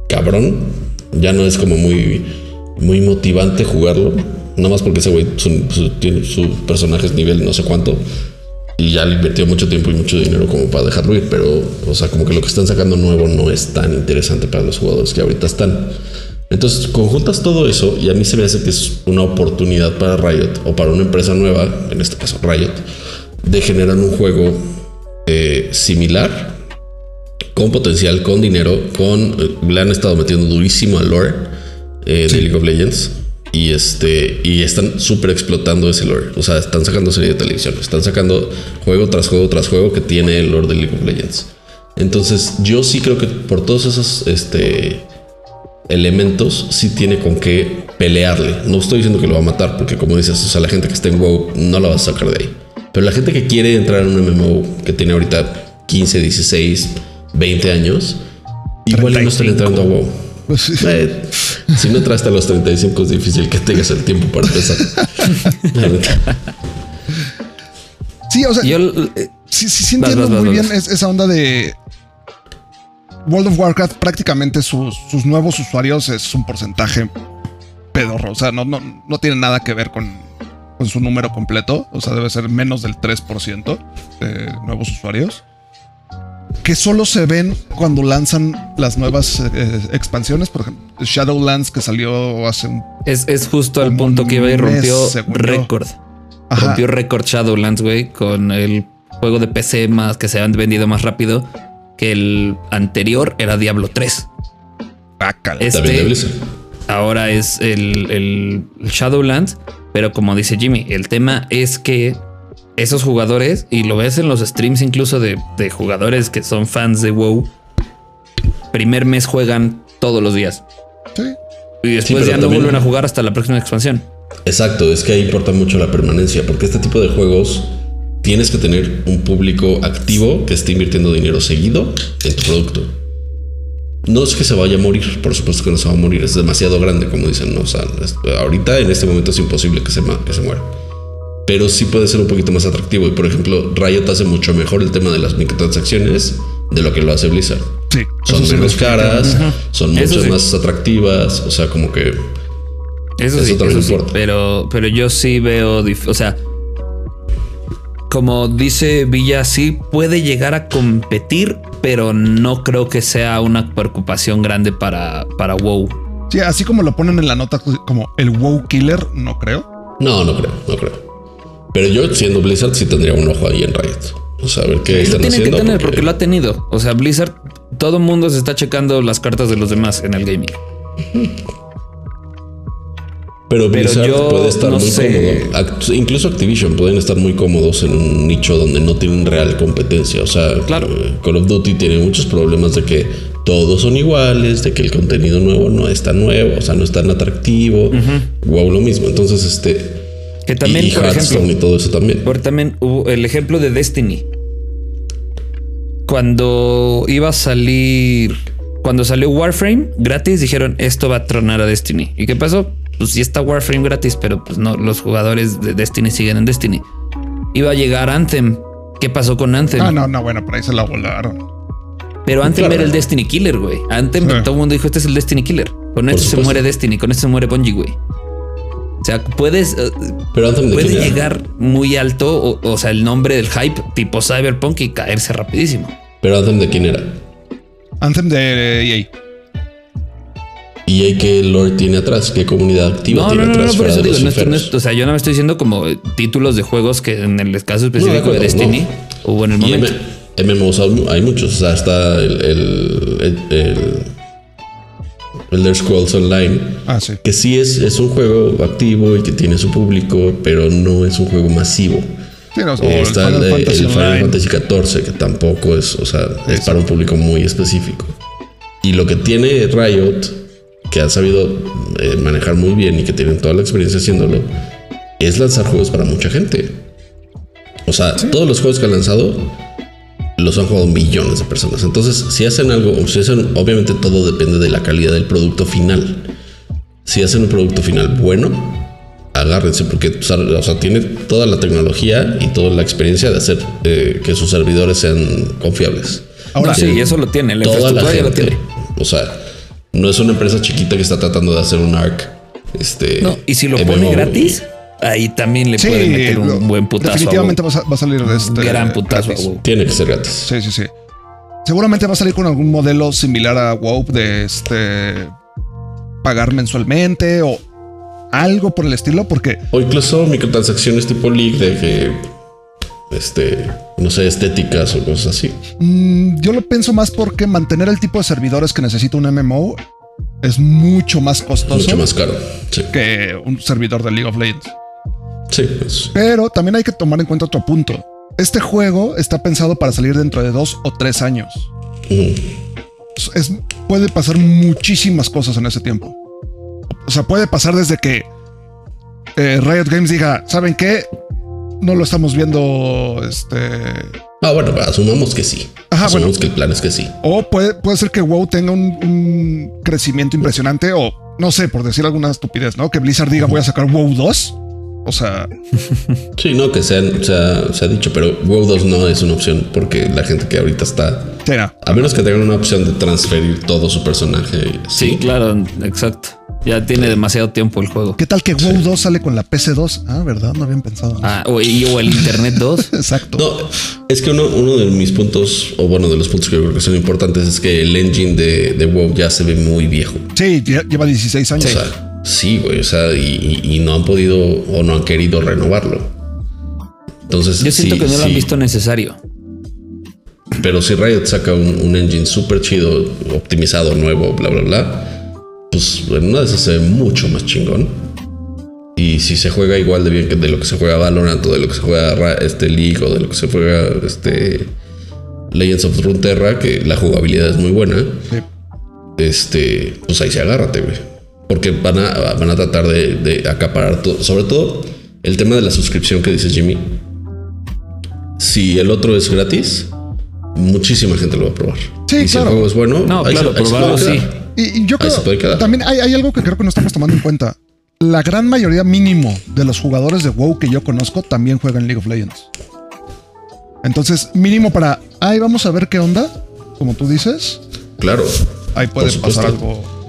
cabrón. Ya no es como muy, muy motivante jugarlo. Nada más porque ese güey su, su- tiene su personaje es nivel no sé cuánto. Y ya le invirtió mucho tiempo y mucho dinero como para dejarlo ir. Pero, o sea, como que lo que están sacando nuevo no es tan interesante para los jugadores que ahorita están. Entonces, conjuntas todo eso y a mí se me hace que es una oportunidad para Riot o para una empresa nueva, en este caso Riot, de generar un juego eh, similar con potencial, con dinero, con eh, le han estado metiendo durísimo al lore eh, de League of Legends y este y están súper explotando ese lore. O sea, están sacando serie de televisión, están sacando juego tras juego tras juego que tiene el lore de League of Legends. Entonces, yo sí creo que por todos esos este elementos sí tiene con qué pelearle. No estoy diciendo que lo va a matar, porque como dices, o sea, la gente que está en WoW no la va a sacar de ahí. Pero la gente que quiere entrar en un MMO que tiene ahorita 15, 16, 20 años, igual no están entrando a WoW. Pues eh, si no traes a los 35 es difícil que tengas el tiempo para empezar. sí, o sea, Yo, eh, sí, sí, sí entiendo muy bien esa onda de World of Warcraft. Prácticamente sus, sus, nuevos usuarios es un porcentaje pedorro. O sea, no, no, no tiene nada que ver con, con su número completo. O sea, debe ser menos del 3% de nuevos usuarios que solo se ven cuando lanzan las nuevas eh, expansiones. Por ejemplo, Shadowlands que salió hace un. Es, es justo al punto que iba y rompió récord. Rompió récord Shadowlands, güey, con el juego de PC más que se han vendido más rápido que el anterior era Diablo 3. Este ahora es el, el Shadowlands, pero como dice Jimmy, el tema es que esos jugadores, y lo ves en los streams incluso de, jugadores que son fans de WoW, primer mes juegan todos los días. Sí. Y después ya no vuelven a jugar hasta la próxima expansión. Exacto, es que ahí importa mucho la permanencia, porque este tipo de juegos tienes que tener un público activo que esté invirtiendo dinero seguido en tu producto. No es que se vaya a morir, por supuesto que no se va a morir, es demasiado grande, como dicen, ¿no? O sea, ahorita en este momento es imposible que se, que se muera pero sí puede ser un poquito más atractivo. Y por ejemplo, Riot hace mucho mejor el tema de las microtransacciones de lo que lo hace Blizzard. Sí, son menos caras, son mucho más atractivas, o sea, como que eso, sí, pero pero yo sí veo, o sea, como dice Villa, sí puede llegar a competir, pero no creo que sea una preocupación grande para, para WoW. Sí, así como lo ponen en la nota como el WoW killer, no creo. No, no creo, no creo. Pero yo, siendo Blizzard, sí tendría un ojo ahí en Riot. O sea, a ver qué están tiene que tener porque... lo ha tenido. O sea, Blizzard, todo el mundo se está checando las cartas de los demás en el gaming. Pero Blizzard puede estar muy cómodo. Incluso Activision pueden estar muy cómodos en un nicho donde no tienen real competencia. O sea, claro. Eh, Call of Duty tiene muchos problemas de que todos son iguales, de que el contenido nuevo no es tan nuevo, o sea, no es tan atractivo. Wow, lo mismo. Entonces, este que también, por ejemplo, y todo eso también. Por también hubo el ejemplo de Destiny. Cuando iba a salir, cuando salió Warframe gratis, dijeron esto va a tronar a Destiny. ¿Y qué pasó? Pues sí está Warframe gratis, pero pues no, los jugadores de Destiny siguen en Destiny. Iba a llegar Anthem. ¿Qué pasó con Anthem? Ah, no, no, bueno, por ahí se la volaron. Pero Anthem era el Destiny Killer, güey. Anthem, todo el mundo dijo, este es el Destiny Killer. Con esto se muere Destiny, con esto se muere Bungie, güey. O sea, puedes. Eh, Pero puede llegar muy alto, o, sea, el nombre del hype tipo Cyberpunk y caerse rapidísimo. Pero Anthem de quién era? Anthem de EA. ¿Y qué lore tiene atrás? ¿Qué comunidad activa tiene atrás? No, no, o sea, yo no me estoy diciendo como títulos de juegos que en el caso específico de Destiny hubo en el momento. MMOs hay muchos. O sea, está el Elder Scrolls Online. Ah, sí. Que sí es, es un juego activo y que tiene su público, pero no es un juego masivo. Eh, está el, Final, Fantasy, XIV, que tampoco es, o sea, es para un público muy específico. Y lo que tiene Riot, que ha sabido eh, manejar muy bien y que tienen toda la experiencia haciéndolo, es lanzar juegos para mucha gente. O sea, todos los juegos que han lanzado los han jugado millones de personas. Entonces, si hacen algo, si hacen, obviamente todo depende de la calidad del producto final. Si hacen un producto final bueno, agárrense porque o sea, tiene toda la tecnología y toda la experiencia de hacer eh, que sus servidores sean confiables. Ahora sí, eso lo tiene, la toda la lo tiene. O sea, no es una empresa chiquita que está tratando de hacer un ARC. Este, no, y si lo pone gratis, ahí también le puede meter un buen putazo. Definitivamente va, a, salir de este. Gran putazo. Tiene que ser gratis. Sí, sí, sí. Seguramente va a salir con algún modelo similar a WoW de este pagar mensualmente o algo por el estilo, porque. O incluso microtransacciones tipo League de que. Este, no sé, estéticas o cosas así. Mm, yo lo pienso más porque mantener el tipo de servidores que necesita un MMO es mucho más costoso. Mucho más caro. Que un servidor de League of Legends. Pues. Pero también hay que tomar en cuenta otro punto. Este juego está pensado para salir dentro de dos o tres años. Es, puede pasar muchísimas cosas en ese tiempo. O sea, puede pasar desde que eh, Riot Games diga, ¿saben qué? No lo estamos viendo este, Ah, bueno, asumamos que sí. Ajá, asumamos bueno. que el plan es que sí. O puede, puede ser que WoW tenga un, un crecimiento impresionante o no sé, por decir alguna estupidez, ¿no? Que Blizzard diga voy a sacar WoW 2. O sea, Sí, no, que sean, se, ha, se ha dicho, pero WoW 2 no es una opción porque la gente que ahorita está, será. a menos que tengan una opción de transferir todo su personaje. Sí, claro, exacto. Ya tiene demasiado tiempo el juego. ¿Qué tal que WoW 2 sale con la PC2? Ah, ¿verdad? No habían pensado. Ah, o, y- o el Internet 2. Exacto. No, es que uno, uno de mis puntos, o bueno, de los puntos que creo que son importantes, es que el engine de, de WoW ya se ve muy viejo. Sí, lle- lleva 16 años. O sea, sí, güey, o sea, y, no han podido o no han querido renovarlo. Entonces, Yo siento sí, que no lo han visto necesario. Pero si Riot saca un, un engine súper chido, optimizado, nuevo, bla, bla, bla, pues en una de esas se ve mucho más chingón. Y si se juega igual de bien que de lo que se juega Valorant o de lo que se juega Ra- este League o de lo que se juega este Legends of Runeterra, que la jugabilidad es muy buena, Sí. este, pues ahí se agárrate, güey. Porque van a, van a tratar de, de acaparar todo. Sobre todo el tema de la suscripción que dice Jimmy. Si el otro es gratis, muchísima gente lo va a probar. Sí, y si claro. el juego es bueno, No, ahí se- claro, ahí se probarlo puede sí. Y, y yo Ahí se puede creo quedar. también hay, hay algo que creo que no estamos tomando en cuenta. La gran mayoría mínimo de los jugadores de WoW que yo conozco también juegan League of Legends. Entonces, mínimo para, ay, vamos a ver qué onda, como tú dices, Claro. ahí puede pasar algo.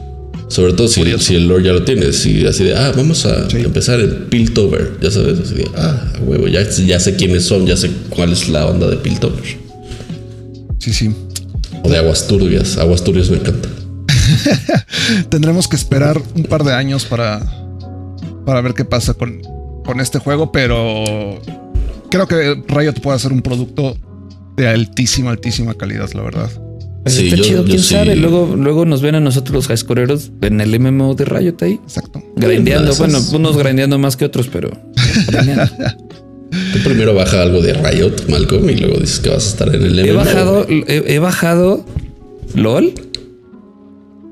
Sobre todo si, si el lore ya lo tienes. Si así de, ah, vamos a Sí. empezar el Piltover. Ya sabes, así de, ah, huevo, ya, ya sé quiénes son, ya sé cuál es la onda de Piltover. Sí, sí. O de Aguas Turbias. Aguas Turbias me encanta. Tendremos que esperar un par de años para, para ver qué pasa con, con este juego, pero creo que Riot puede hacer un producto de altísima, altísima calidad, la verdad. Pues Sí, está yo- chido, yo quién sí. sabe. Luego, luego nos ven a nosotros los highscoreros en el MMO de Riot ahí. Exacto. Grindeando. Esas- Bueno, unos grindeando más que otros, pero. Tú primero baja algo de Riot, Malcolm, y luego dices que vas a estar en el he MMO. bajado, he, he bajado LOL.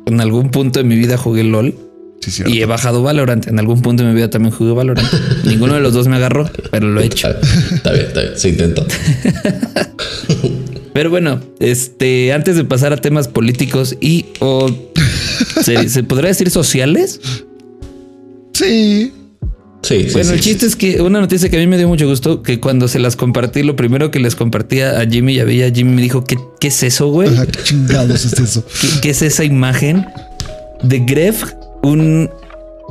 En algún punto de mi vida jugué LOL. Sí. Y he bajado Valorant. En algún punto de mi vida también jugué Valorant. Ninguno de los dos me agarró, pero lo he hecho. Está, bien, está bien. Se intenta. Pero bueno, este, antes de pasar a temas políticos y o se, se podría decir sociales. Sí. Sí. Bueno, sí, el sí. chiste es que una noticia que a mí me dio mucho gusto, que cuando se las compartí, lo primero que les compartía a Jimmy y a Villa, Jimmy me dijo, ¿qué, qué es eso, güey? Qué chingados es eso. ¿Qué, qué es esa imagen de Gref? Un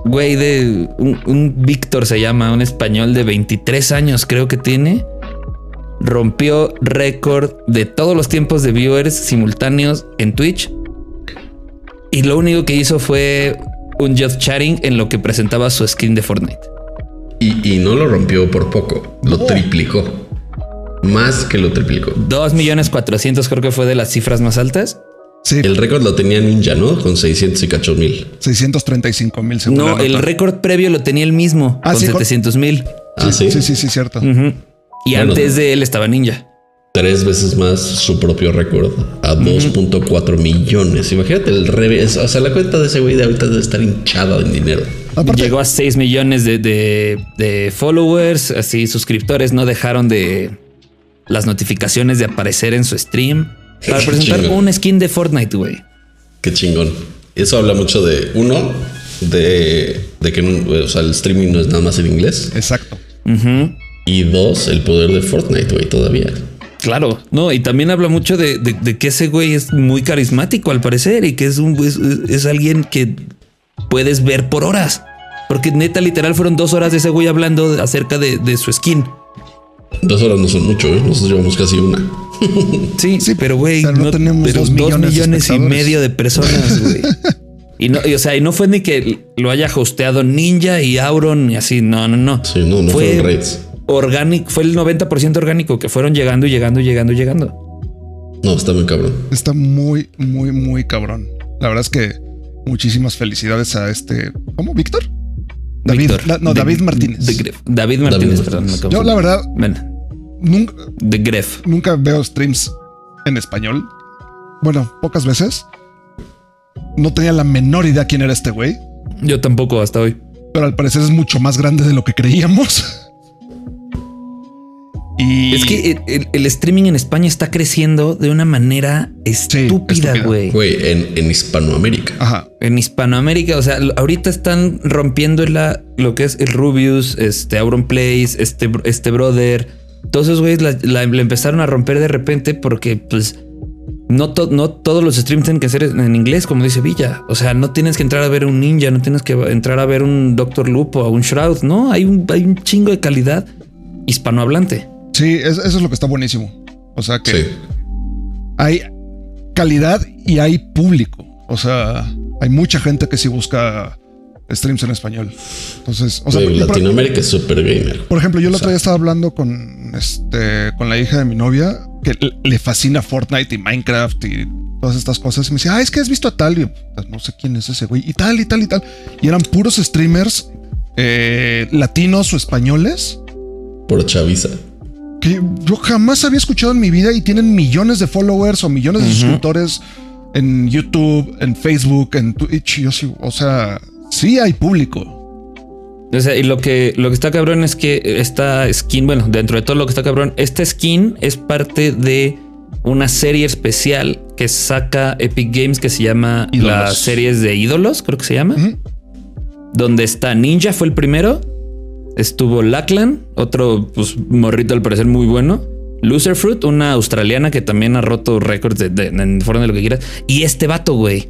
güey de un, un Víctor se llama, un español de 23 años creo que tiene. Rompió récord de todos los tiempos de viewers simultáneos en Twitch. Y lo único que hizo fue un just chatting en lo que presentaba su skin de Fortnite. Y, y no lo rompió por poco, lo triplicó. Más que lo triplicó. 2 millones 400 creo que fue de las cifras más altas. Sí, El récord lo tenía Ninja, ¿no? Con 600 y cacho mil. 635 mil según No, la el récord previo lo tenía él mismo Ah, con sí, con- 700 mil. Ah, sí. Sí, sí, sí, cierto. Y Bueno, antes de él estaba Ninja. Tres veces más su propio récord a 2.4 millones. Imagínate el revés. O sea, la cuenta de ese güey de ahorita debe estar hinchada en dinero. Aparte, Llegó a 6 millones de, de- de followers, así suscriptores no dejaron de las notificaciones de aparecer en su stream para presentar Chingón. un skin de Fortnite, güey. Qué chingón. Eso habla mucho de uno, de, de que o sea, el streaming no es nada más en inglés. exacto. Ujú. Y dos, el poder de Fortnite, güey, todavía. Claro, no, y también habla mucho de, de- de que ese güey es muy carismático al parecer y que es un es, es alguien que puedes ver por horas. Porque neta, literal, fueron dos horas de ese güey hablando acerca de, de su skin. Dos horas no son mucho, ¿eh? Nosotros llevamos casi una. Sí, sí, pero güey, no no- tenemos pero dos dos millones y medio de personas, güey. Y no, y, o sea, y no fue ni que lo haya hosteado Ninja y Auron y así. No, no, no. Sí, no, no Fue- fueron raids. Orgánico, fue el 90% orgánico que fueron llegando y llegando y llegando y llegando. No, está bien cabrón. Está muy, muy, muy cabrón. La verdad es que muchísimas felicidades a este. ¿Cómo? ¿Víctor? David. Víctor, la- no, de- David Martínez. de Gref. David Martínez, Martínez. perdón. me Yo, la verdad, Ven, nunca, de Gref. nunca veo streams en español. Bueno, pocas veces. No tenía la menor idea quién era este güey, Yo tampoco hasta hoy. pero al parecer es mucho más grande de lo que creíamos. Y Es que el, el streaming en España está creciendo de una manera estúpida, güey. Güey, en, en Hispanoamérica. Ajá. En Hispanoamérica, o sea, ahorita están rompiendo la, lo que es el Rubius, este Auron Place, este, este brother. Todos esos güeyes la, la- la empezaron a romper de repente porque, pues, no, to- no todos los streams tienen que ser en en inglés, como dice Villa. O sea, no tienes que entrar a ver un ninja, no tienes que entrar a ver un Doctor Lupo o un Shroud. No, hay un, hay un chingo de calidad hispanohablante. Sí, es- eso es lo que está buenísimo. O sea que Sí. hay calidad y hay público. O sea, hay mucha gente que sí busca streams en español. Entonces, o sea, Latinoamérica es súper gamer. Por ejemplo, yo el O otro sea. día estaba hablando con este con la hija de mi novia que le- fascina Fortnite y Minecraft y todas estas cosas. Y me decía, ah, es que has visto a tal. Y yo, "Pues, no sé quién es ese güey. Y tal, y tal, y tal. Y eran puros streamers eh, latinos o españoles Por chaviza. Que yo jamás había escuchado en mi vida y tienen millones de followers o millones de suscriptores en YouTube, en Facebook, en Twitch. Yo sí, o sea, sí hay público. O sea, y lo que, lo que está cabrón es que esta skin, bueno, dentro de todo lo que está cabrón, esta skin es parte de una serie especial que saca Epic Games que se llama Ídolos. las series de ídolos, creo que se llama. Ujú. Donde está Ninja, fue el primero. Estuvo Lackland, otro pues, morrito al parecer muy bueno. Loser Fruit, una australiana que también ha roto récords de, de- en forma de lo que quieras. Y este vato, güey.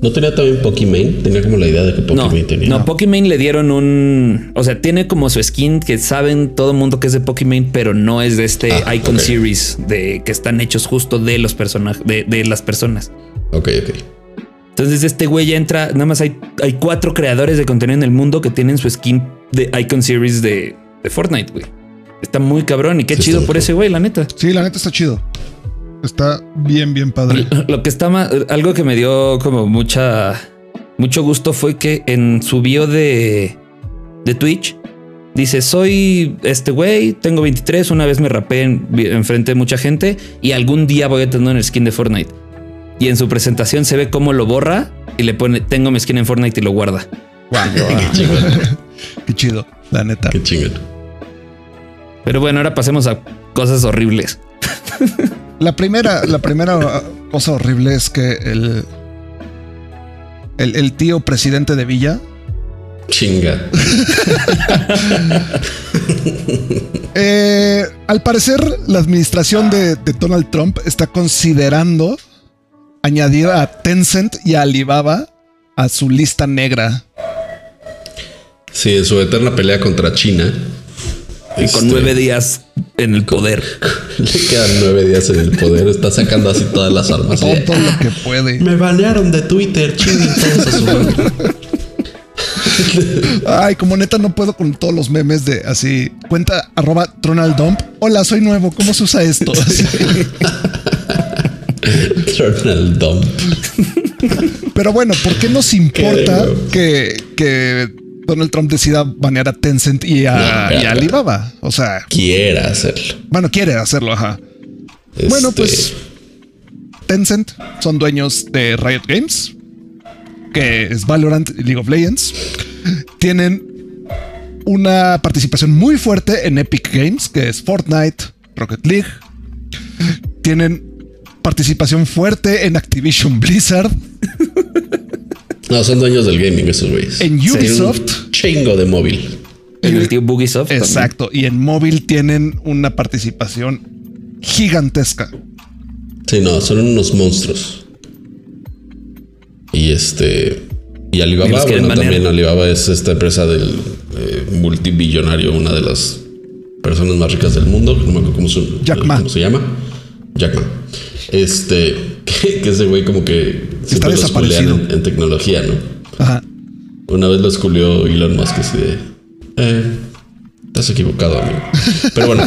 ¿No tenía también Pokimane? Tenía como la idea de que No, Pokimane tenía. no, Pokimane le dieron un. O sea, tiene como su skin que saben todo el mundo que es de Pokimane, pero no es de este Ah, Icon. Series de que están hechos justo de los personajes, de, de las personas. Ok, ok. Entonces, este güey ya entra. Nada más hay, hay cuatro creadores de contenido en el mundo que tienen su skin de Icon Series de, de Fortnite, güey. Está muy cabrón y qué Sí, chido por ese güey, la neta. Sí, la neta está chido. Está bien, bien padre. Lo que está más, algo que me dio como mucha, mucho gusto fue que en su bio de, de Twitch dice: Soy este güey, tengo 23. Una vez me rapé en, enfrente de mucha gente y algún día voy a tener un skin de Fortnite. Y en su presentación se ve cómo lo borra y le pone: Tengo mi skin en Fortnite y lo guarda. Qué chingón. Qué chido, la neta. Qué chingón. Pero bueno, ahora pasemos a cosas horribles. La primera, la primera cosa horrible es que el, el, el tío presidente de Villa Chinga. Eh, al parecer, la administración de, de Donald Trump está considerando añadir a Tencent y a Alibaba a su lista negra. Sí, en su eterna pelea contra China. Y con este, nueve días en el poder. Le quedan nueve días en el poder. Está sacando así todas las armas. Todo, todo lo que puede. Me banearon de Twitter, chinguen todos a su madre. Ay, como neta no puedo con todos los memes de así. Cuenta arroba Tronaldump. Hola, soy nuevo. ¿Cómo se usa esto? Eternal Dump. Pero bueno, ¿por qué nos importa Qué que, que Donald Trump decida banear a Tencent y a, y a Alibaba? O sea, Quiera hacerlo. bueno, quiere hacerlo, ajá. Bueno, Este, pues Tencent son dueños de Riot Games, que es Valorant y League of Legends. Tienen una participación muy fuerte en Epic Games, que es Fortnite, Rocket League. Tienen participación fuerte en Activision Blizzard, No, son dueños del gaming esos güeyes. en Ubisoft. un chingo de móvil. En el tío Bugisoft. también. Exacto, y en móvil tienen una participación gigantesca. Sí, no, son unos monstruos. Y este. Y Alibaba, bueno, también Alibaba es esta empresa del eh, multibillonario, una de las personas más ricas del mundo. No me acuerdo cómo, su- Jack Ma. cómo se llama. Jack Ma. Este, que, que ese güey como que lo desaparecido. en, en tecnología, ¿no? Ajá. Una vez lo esculió Elon Musk así de... Eh, estás equivocado, amigo. Pero bueno,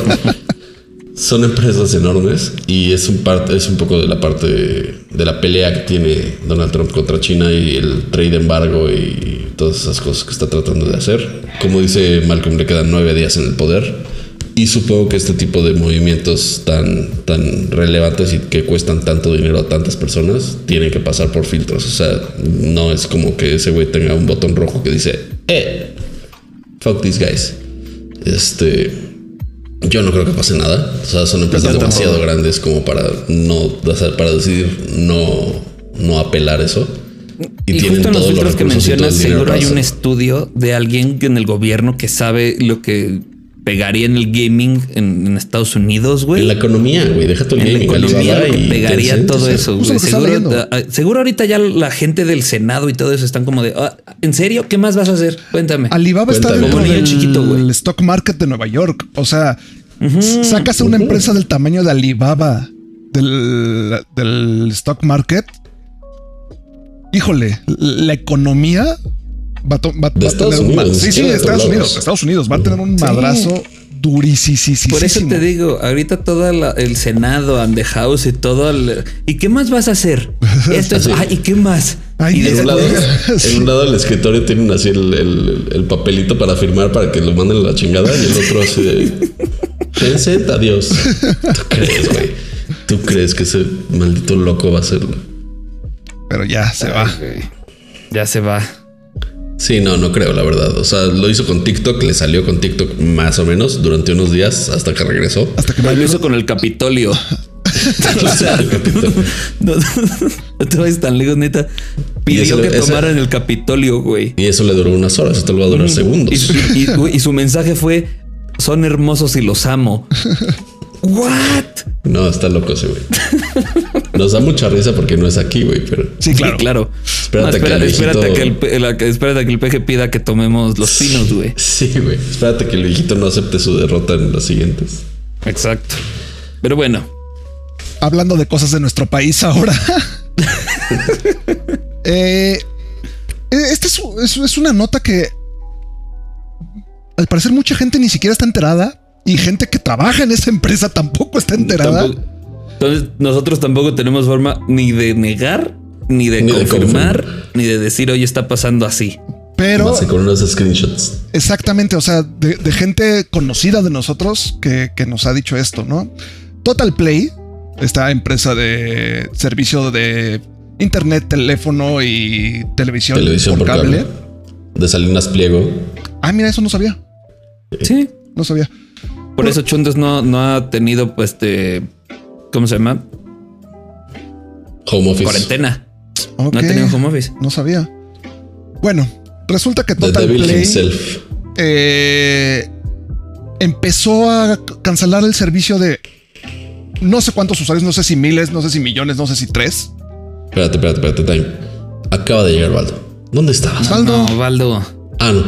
son empresas enormes y es un, parte, es un poco de la parte de, de la pelea que tiene Donald Trump contra China y el trade embargo y todas esas cosas que está tratando de hacer. Como dice Malcolm, le quedan nueve días en el poder. Y supongo que este tipo de movimientos tan, tan relevantes y que cuestan tanto dinero a tantas personas tienen que pasar por filtros. O sea, no es como que ese güey tenga un botón rojo que dice, eh, fuck these guys. Este. Yo no creo que pase nada. O sea, son empresas demasiado grandes como para no, para decidir no, no apelar eso. Y, tienen justo en los filtros que y mencionas, seguro hay un estudio de alguien en el gobierno que sabe lo que pegaría en el gaming en, en Estados Unidos, güey. En la economía, güey. Deja tu En la gaming, economía Alibaba lo que pegaría todo eso. güey. Seguro, ah, ahorita ya la gente del Senado y todo eso están como de, "Ah, ¿en serio? ¿Qué más vas a hacer? Cuéntame. Alibaba está dentro del chiquito, güey. stock market de Nueva York. O sea, sacas a una empresa del tamaño de Alibaba del, del stock market. Híjole, la economía va, a to- va- va a Estados tener un Unidos, ni Sí, sí, de Estados Unidos. Estados Unidos va a tener un Sí. madrazo durísimo. Por eso te digo, ahorita todo el Senado and the House y todo el... ¿Y qué más vas a hacer? Esto es... Sí. Ah, ¿y qué más? Ay, y de En un, lado, Sí. en un lado del escritorio tienen así el, el- el papelito para firmar para que lo manden a la chingada y el otro así de Tencent, adiós. ¿Tú crees, güey? ¿Tú crees que ese maldito loco va a hacerlo? Pero ya se va. Ya se va. Sí, no, no creo, la verdad. O sea, lo hizo con TikTok, le salió con TikTok más o menos durante unos días hasta que regresó. Hasta que lo hizo con el Capitolio. o sea, no, no te vayas tan lejos, neta. Pidió eso- que ese- tomaran el Capitolio, güey. Y eso le duró unas horas, esto le va a durar segundos. y- y- güey, y su mensaje fue: Son hermosos y los amo. ¿What? No, está loco ese güey. Nos da mucha risa porque no es aquí, güey, pero Sí, claro. Sí, claro. Espérate No, que el espérate, que el, que- espérate que el peje pida que tomemos los pinos, güey. sí, güey. Espérate que el viejito no acepte su derrota en las siguientes. Exacto. Pero bueno, hablando de cosas de nuestro país ahora. Eh, esta es, es- es una nota que al parecer mucha gente ni siquiera está enterada y gente que trabaja en esa empresa tampoco está enterada. tampoco- entonces nosotros tampoco tenemos forma ni de negar, ni de Ni de confirmar, ni de decir, oye, está pasando así. Pero Más con unos screenshots. exactamente, o sea, de, de gente conocida de nosotros que, que nos ha dicho esto, ¿no? Total Play, esta empresa de servicio de internet, teléfono y televisión, Televisión por, por cable. cable. De Salinas Pliego. Ah, mira, eso no sabía. Sí. No sabía. Por eso Chundes no, no ha tenido, pues, este, ¿cómo se llama? Home Office. Cuarentena. No ha tenido home office. No sabía. Bueno, resulta que The Total Devil Play himself. eh, empezó a cancelar el servicio de no sé cuántos usuarios, no sé si miles, no sé si millones, no sé si tres. Espérate, espérate, espérate, time. Acaba de llegar Baldo. ¿Dónde estabas? Baldo. No, Baldo. Ah, no.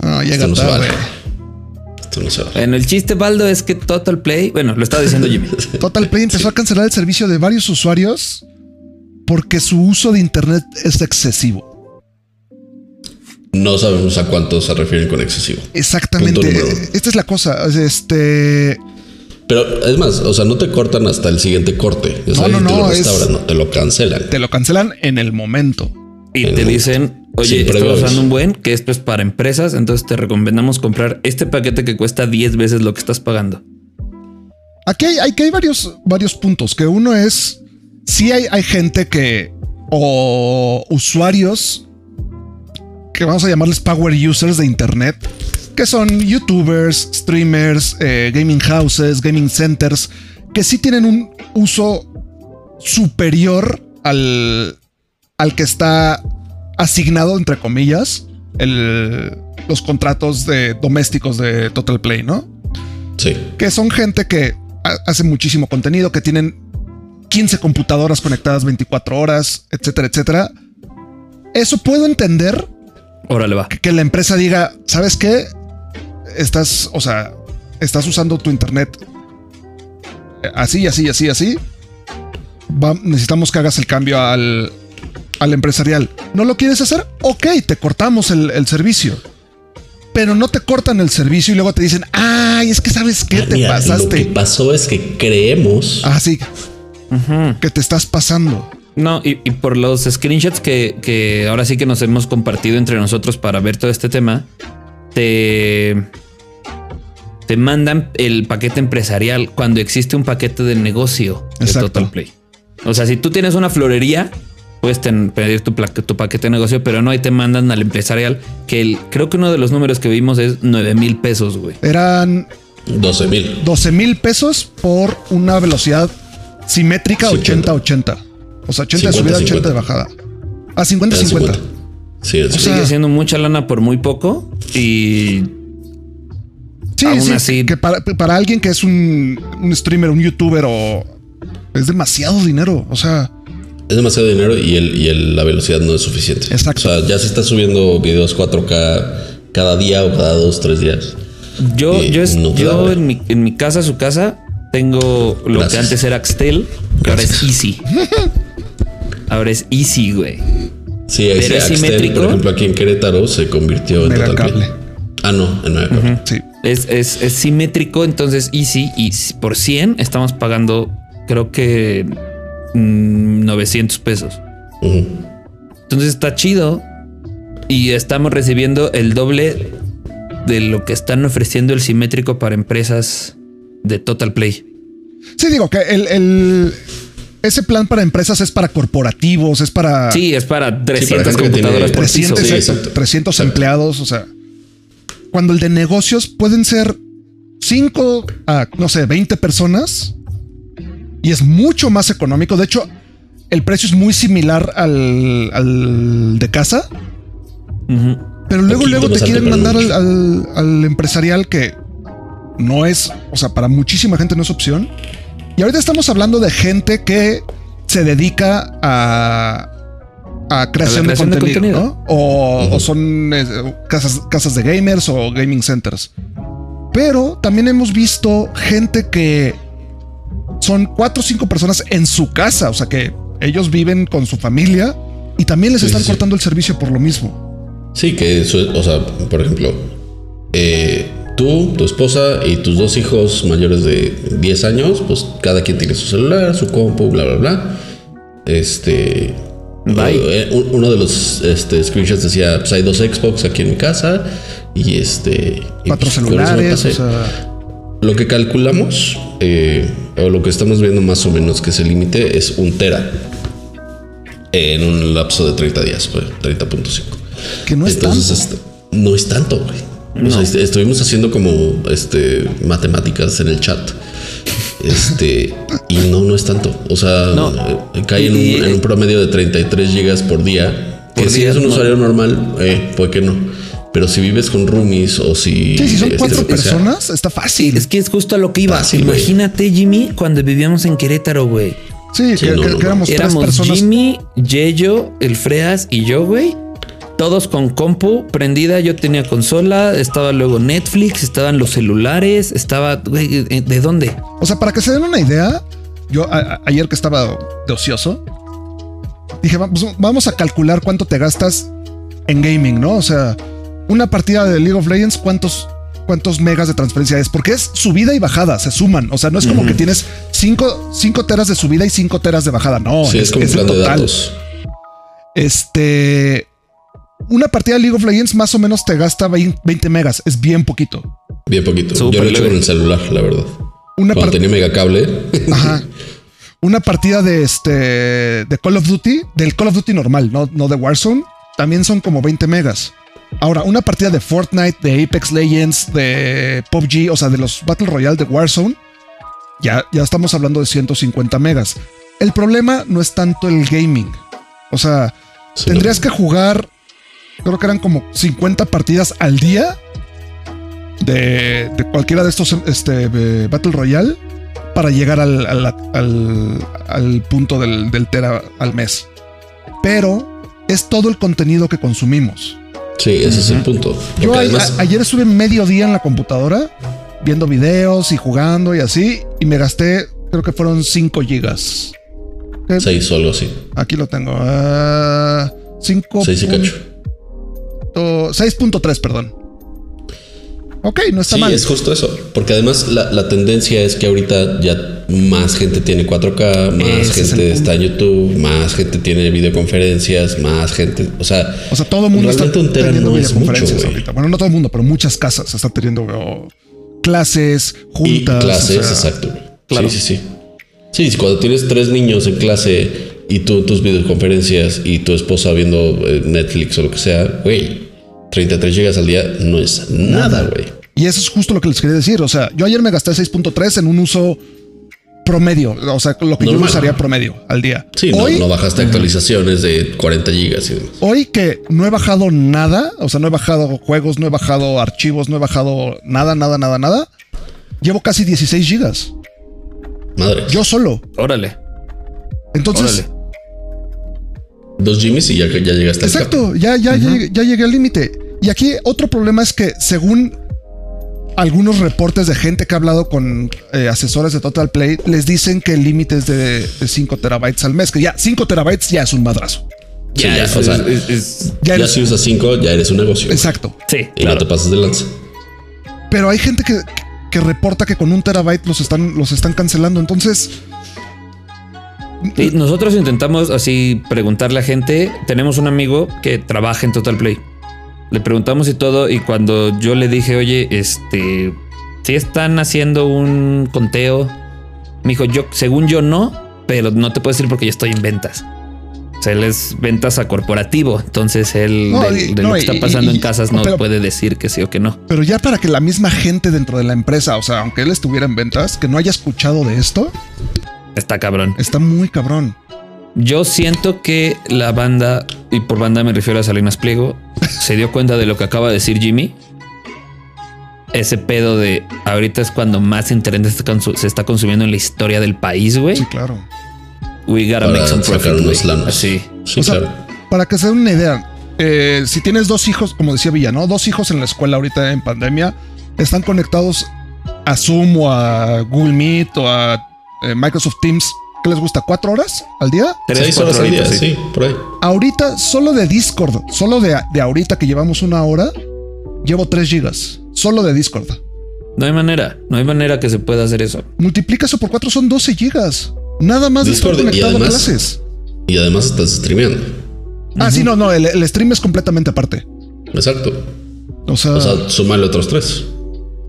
Ah, llega Esto no se tarde. vale. Esto no se va. Bueno, el chiste, Baldo, es que Total Play, bueno, lo estaba diciendo Jimmy. Total Play empezó a cancelar el servicio de varios usuarios porque su uso de internet es excesivo. No sabemos a cuánto se refieren con excesivo. Exactamente. Punto número uno. Esta es la cosa. Este Pero es más, o sea, no te cortan hasta el siguiente corte. O sea, No, no, te lo es- no, te lo cancelan. te lo cancelan en el momento. Y te dicen, oye, estás usando un buen, que esto es para empresas, entonces te recomendamos comprar este paquete que cuesta 10 veces lo que estás pagando. Aquí hay, aquí hay varios, varios puntos. Que uno es si hay, hay gente que o usuarios que vamos a llamarles power users de internet, que son youtubers, streamers, eh, gaming houses, gaming centers, que sí tienen un uso superior al, al que está asignado, entre comillas, el- los contratos de domésticos de Total Play, ¿no? Sí. que son gente que ha- hace muchísimo contenido, que tienen 15 computadoras conectadas 24 horas, etcétera, etcétera. Eso puedo entender Órale, va. que la empresa diga, ¿sabes qué? Estás, o sea, estás usando tu internet así, así, así, así. Va- necesitamos que hagas el cambio al, al empresarial. ¿No lo quieres hacer? Ok, te cortamos el, el servicio. Pero no te cortan el servicio y luego te dicen, ay, es que sabes qué Ah, te mira, Lo que pasaste. pasó es que creemos. Ah, sí, que te estás pasando. No, y, y por los screenshots que, que ahora sí que nos hemos compartido entre nosotros para ver todo este tema, te, te mandan el paquete empresarial cuando existe un paquete de negocio de Exacto. Total Play. O sea, si tú tienes una florería, puedes ten- pedir tu, tu paquete de negocio, pero no ahí te mandan al empresarial, que el, creo que uno de los números que vimos es 9 mil pesos, güey. Eran 12 mil. 12 mil pesos por una velocidad simétrica 80-80. O sea, 80 de subida, 80 de bajada. A 50-50. Sí, es Sigue siendo mucha lana por muy poco y Sí, Aún sí, así- que para, para alguien que es un, un streamer, un youtuber o es demasiado dinero. O sea, Es demasiado dinero y, el, y el- la velocidad no es suficiente. Exacto. O sea, ya se está subiendo videos 4K cada día o cada dos, tres días. yo, Eh, yo, es- no yo en, mi, en mi casa, su casa, tengo lo Gracias. que antes era Axtel, que ahora es Easy. Ahora es Easy, güey. Sí, ahí Pero sí, es Axtel, simétrico. por ejemplo, aquí en Querétaro se convirtió en. Total Play. Ah, no, en Megacable. sí. Es, es, es simétrico, entonces Easy y por 100 estamos pagando, creo que mm, 900 pesos. Ujú. Entonces está chido y estamos recibiendo el doble de lo que están ofreciendo el simétrico para empresas de Total Play. Sí, digo que el, el- ese plan para empresas es para corporativos, es para Sí, es para 300 gente que tiene computadoras por piso. 300, Sí, güey. exacto. 300 Exacto. empleados. O sea, cuando el de negocios pueden ser 5 a no sé, 20 personas y es mucho más económico. De hecho, el precio es muy similar al, al de casa. Pero luego, Poquito luego te quieren mandar al, al- al empresarial que no es, o sea, para muchísima gente no es opción. Y ahorita estamos hablando de gente que se dedica a, a creación, creación de de contenido. O, o son eh, casas, casas de gamers o gaming centers. Pero también hemos visto gente que son cuatro o cinco personas en su casa, o sea que ellos viven con su familia y también les Sí, están sí, cortando el servicio por lo mismo. Sí, que eso es, o sea, por ejemplo, eh, tú, tu esposa y tus dos hijos mayores de 10 años, pues cada quien tiene su celular, su compu, bla, bla, bla. Este. Bye. eh, un- Uno de los este, screenshots decía: pues hay dos Xbox aquí en mi casa y este. y, cuatro pues, me celulares, o sea, Lo que calculamos, eh, o lo que estamos viendo más o menos que es el límite, es un tera en un lapso de 30 días, pues 30.5. que no es Entonces, tanto. este, no es tanto, güey. O sea, este, estuvimos haciendo como este matemáticas en el chat. Este, y no, no es tanto. O sea, No. eh, cae en, Y- un, en un promedio de 33 gigas por día. Que si es un no. usuario normal, eh, puede que no. Pero si vives con roomies o si. Sí, si son este, cuatro sea, personas, está fácil. es que es justo a lo que iba. Fácil. Imagínate, Jimmy, cuando vivíamos en Querétaro, güey. Sí, Sí, que, no, que- no, que no. éramos tres Éramos personas. Jimmy, Yeyo, el Freas y yo, güey. Todos con compu prendida. Yo tenía consola, estaba luego Netflix, estaban los celulares, estaba, güey, ¿de de dónde? O sea, para que se den una idea, yo a- a- ayer que estaba de ocioso, dije, vamos, vamos a calcular cuánto te gastas en gaming, ¿no? O sea, una partida de League of Legends, ¿cuántos, cuántos megas de transferencia es? Porque es subida y bajada, se suman. O sea, no es como que tienes 5 teras de subida y 5 teras de bajada. No, Sí, es como un el de total. datos. Este. Una partida de League of Legends más o menos te gasta 20 20 megas. Es bien poquito. Bien poquito. Yo lo he hecho con el celular, la verdad. Una Cuando partida. tenía megacable. Ajá. Una partida de este de Call of Duty, del Call of Duty normal, no, no de Warzone, también son como 20 megas. Ahora, una partida de Fortnite, de Apex Legends, de PUBG, o sea, de los Battle Royale de Warzone, ya, ya estamos hablando de 150 megas. El problema no es tanto el gaming. O sea, Sí, tendrías que jugar, creo que eran como 50 partidas al día de, de cualquiera de estos este, Battle Royale para llegar al, al, al- al punto del, del Tera al mes. Pero es todo el contenido que consumimos. Sí, ese es el punto. Porque Yo además, a- ayer estuve medio día en la computadora viendo videos y jugando y así, y me gasté, creo que fueron 5 gigas. ¿Qué? seis o algo así. Aquí lo tengo. Ah, 5. Seis y cacho. 6.3, perdón. Ok, no está Sí, mal. es justo eso. Porque además la, la tendencia es que ahorita ya más gente tiene 4K, más Ese gente está en YouTube, más gente tiene videoconferencias, más gente. O sea, O sea, todo el mundo está teniendo no es videoconferencias mucho, ahorita. Bueno, no todo el mundo, pero muchas casas están teniendo oh, clases, Y juntas. clases, o sea, exacto. Claro. Sí, sí, sí. Sí, cuando tienes tres niños en clase y tú tus videoconferencias y tu esposa viendo eh, Netflix o lo que sea, güey, 33 gigas al día no es nada, güey. Y eso es justo lo que les quería decir. O sea, yo ayer me gasté 6.3 en un uso promedio. O sea, lo que yo usaría promedio al día. Sí, no, hoy, no bajaste actualizaciones de 40 gigas y demás. hoy que no he bajado nada, o sea, no he bajado juegos, no he bajado archivos, no he bajado nada, nada, nada, nada. Llevo casi 16 gigas. Madre. Yo solo. Órale, Entonces, órale. Dos Jimmys y ya, ya llegaste al. Exacto, ya, ya, llegué, ya llegué al límite. Y aquí otro problema es que según algunos reportes de gente que ha hablado con eh, asesores de Total Play, les dicen que el límite es de, de 5 terabytes al mes, que ya 5 terabytes ya es un madrazo. Sí, Ya, ya, es- o sea, es- es- Ya Ya eres- si usas 5, ya eres un negocio. exacto. sí, Y claro. no te pasas de lanza. Pero hay gente que, que reporta que con un terabyte los están, los están cancelando. Entonces, Sí, nosotros intentamos así preguntarle a gente. Tenemos un amigo que trabaja en Total Play. Le preguntamos y todo. Y cuando yo le dije, oye, este, si están haciendo un conteo, me dijo, yo, según yo no, pero no te puedo decir porque yo estoy en ventas. O sea, él es ventas a corporativo. Entonces él No, de no, lo que está pasando y- en casas no pero- puede decir que sí o que no. pero ya para que la misma gente dentro de la empresa, o sea, aunque él estuviera en ventas, que no haya escuchado de esto, Está cabrón. está muy cabrón. Yo siento que la banda, y por banda me refiero a Salinas Pliego, se dio cuenta de lo que acaba de decir Jimmy. Ese pedo de ahorita es cuando más internet se consu- se está consumiendo en la historia del país, güey. Sí, claro. We gotta Para make some profit. Así. Sí, O sea, claro. Para que se den una idea, eh, si tienes dos hijos, como decía Villa, ¿no? Dos hijos en la escuela ahorita en pandemia, están conectados a Zoom o a Google Meet o a eh, Microsoft Teams. ¿Qué les gusta? ¿Cuatro horas al día? Tres, Seis horas cuatro al día, sí, por ahí. Ahorita, solo de Discord, solo de, de ahorita que llevamos una hora, llevo 3 gigas. Solo de Discord. No hay manera, no hay manera que se pueda hacer eso. Multiplica eso por 4, son 12 gigas. Nada más de estar Discord, y conectado a clases. Y además estás streameando. Ah, sí, no, no, el, el stream es completamente aparte. Exacto. O sea, O sea, súmale otros tres.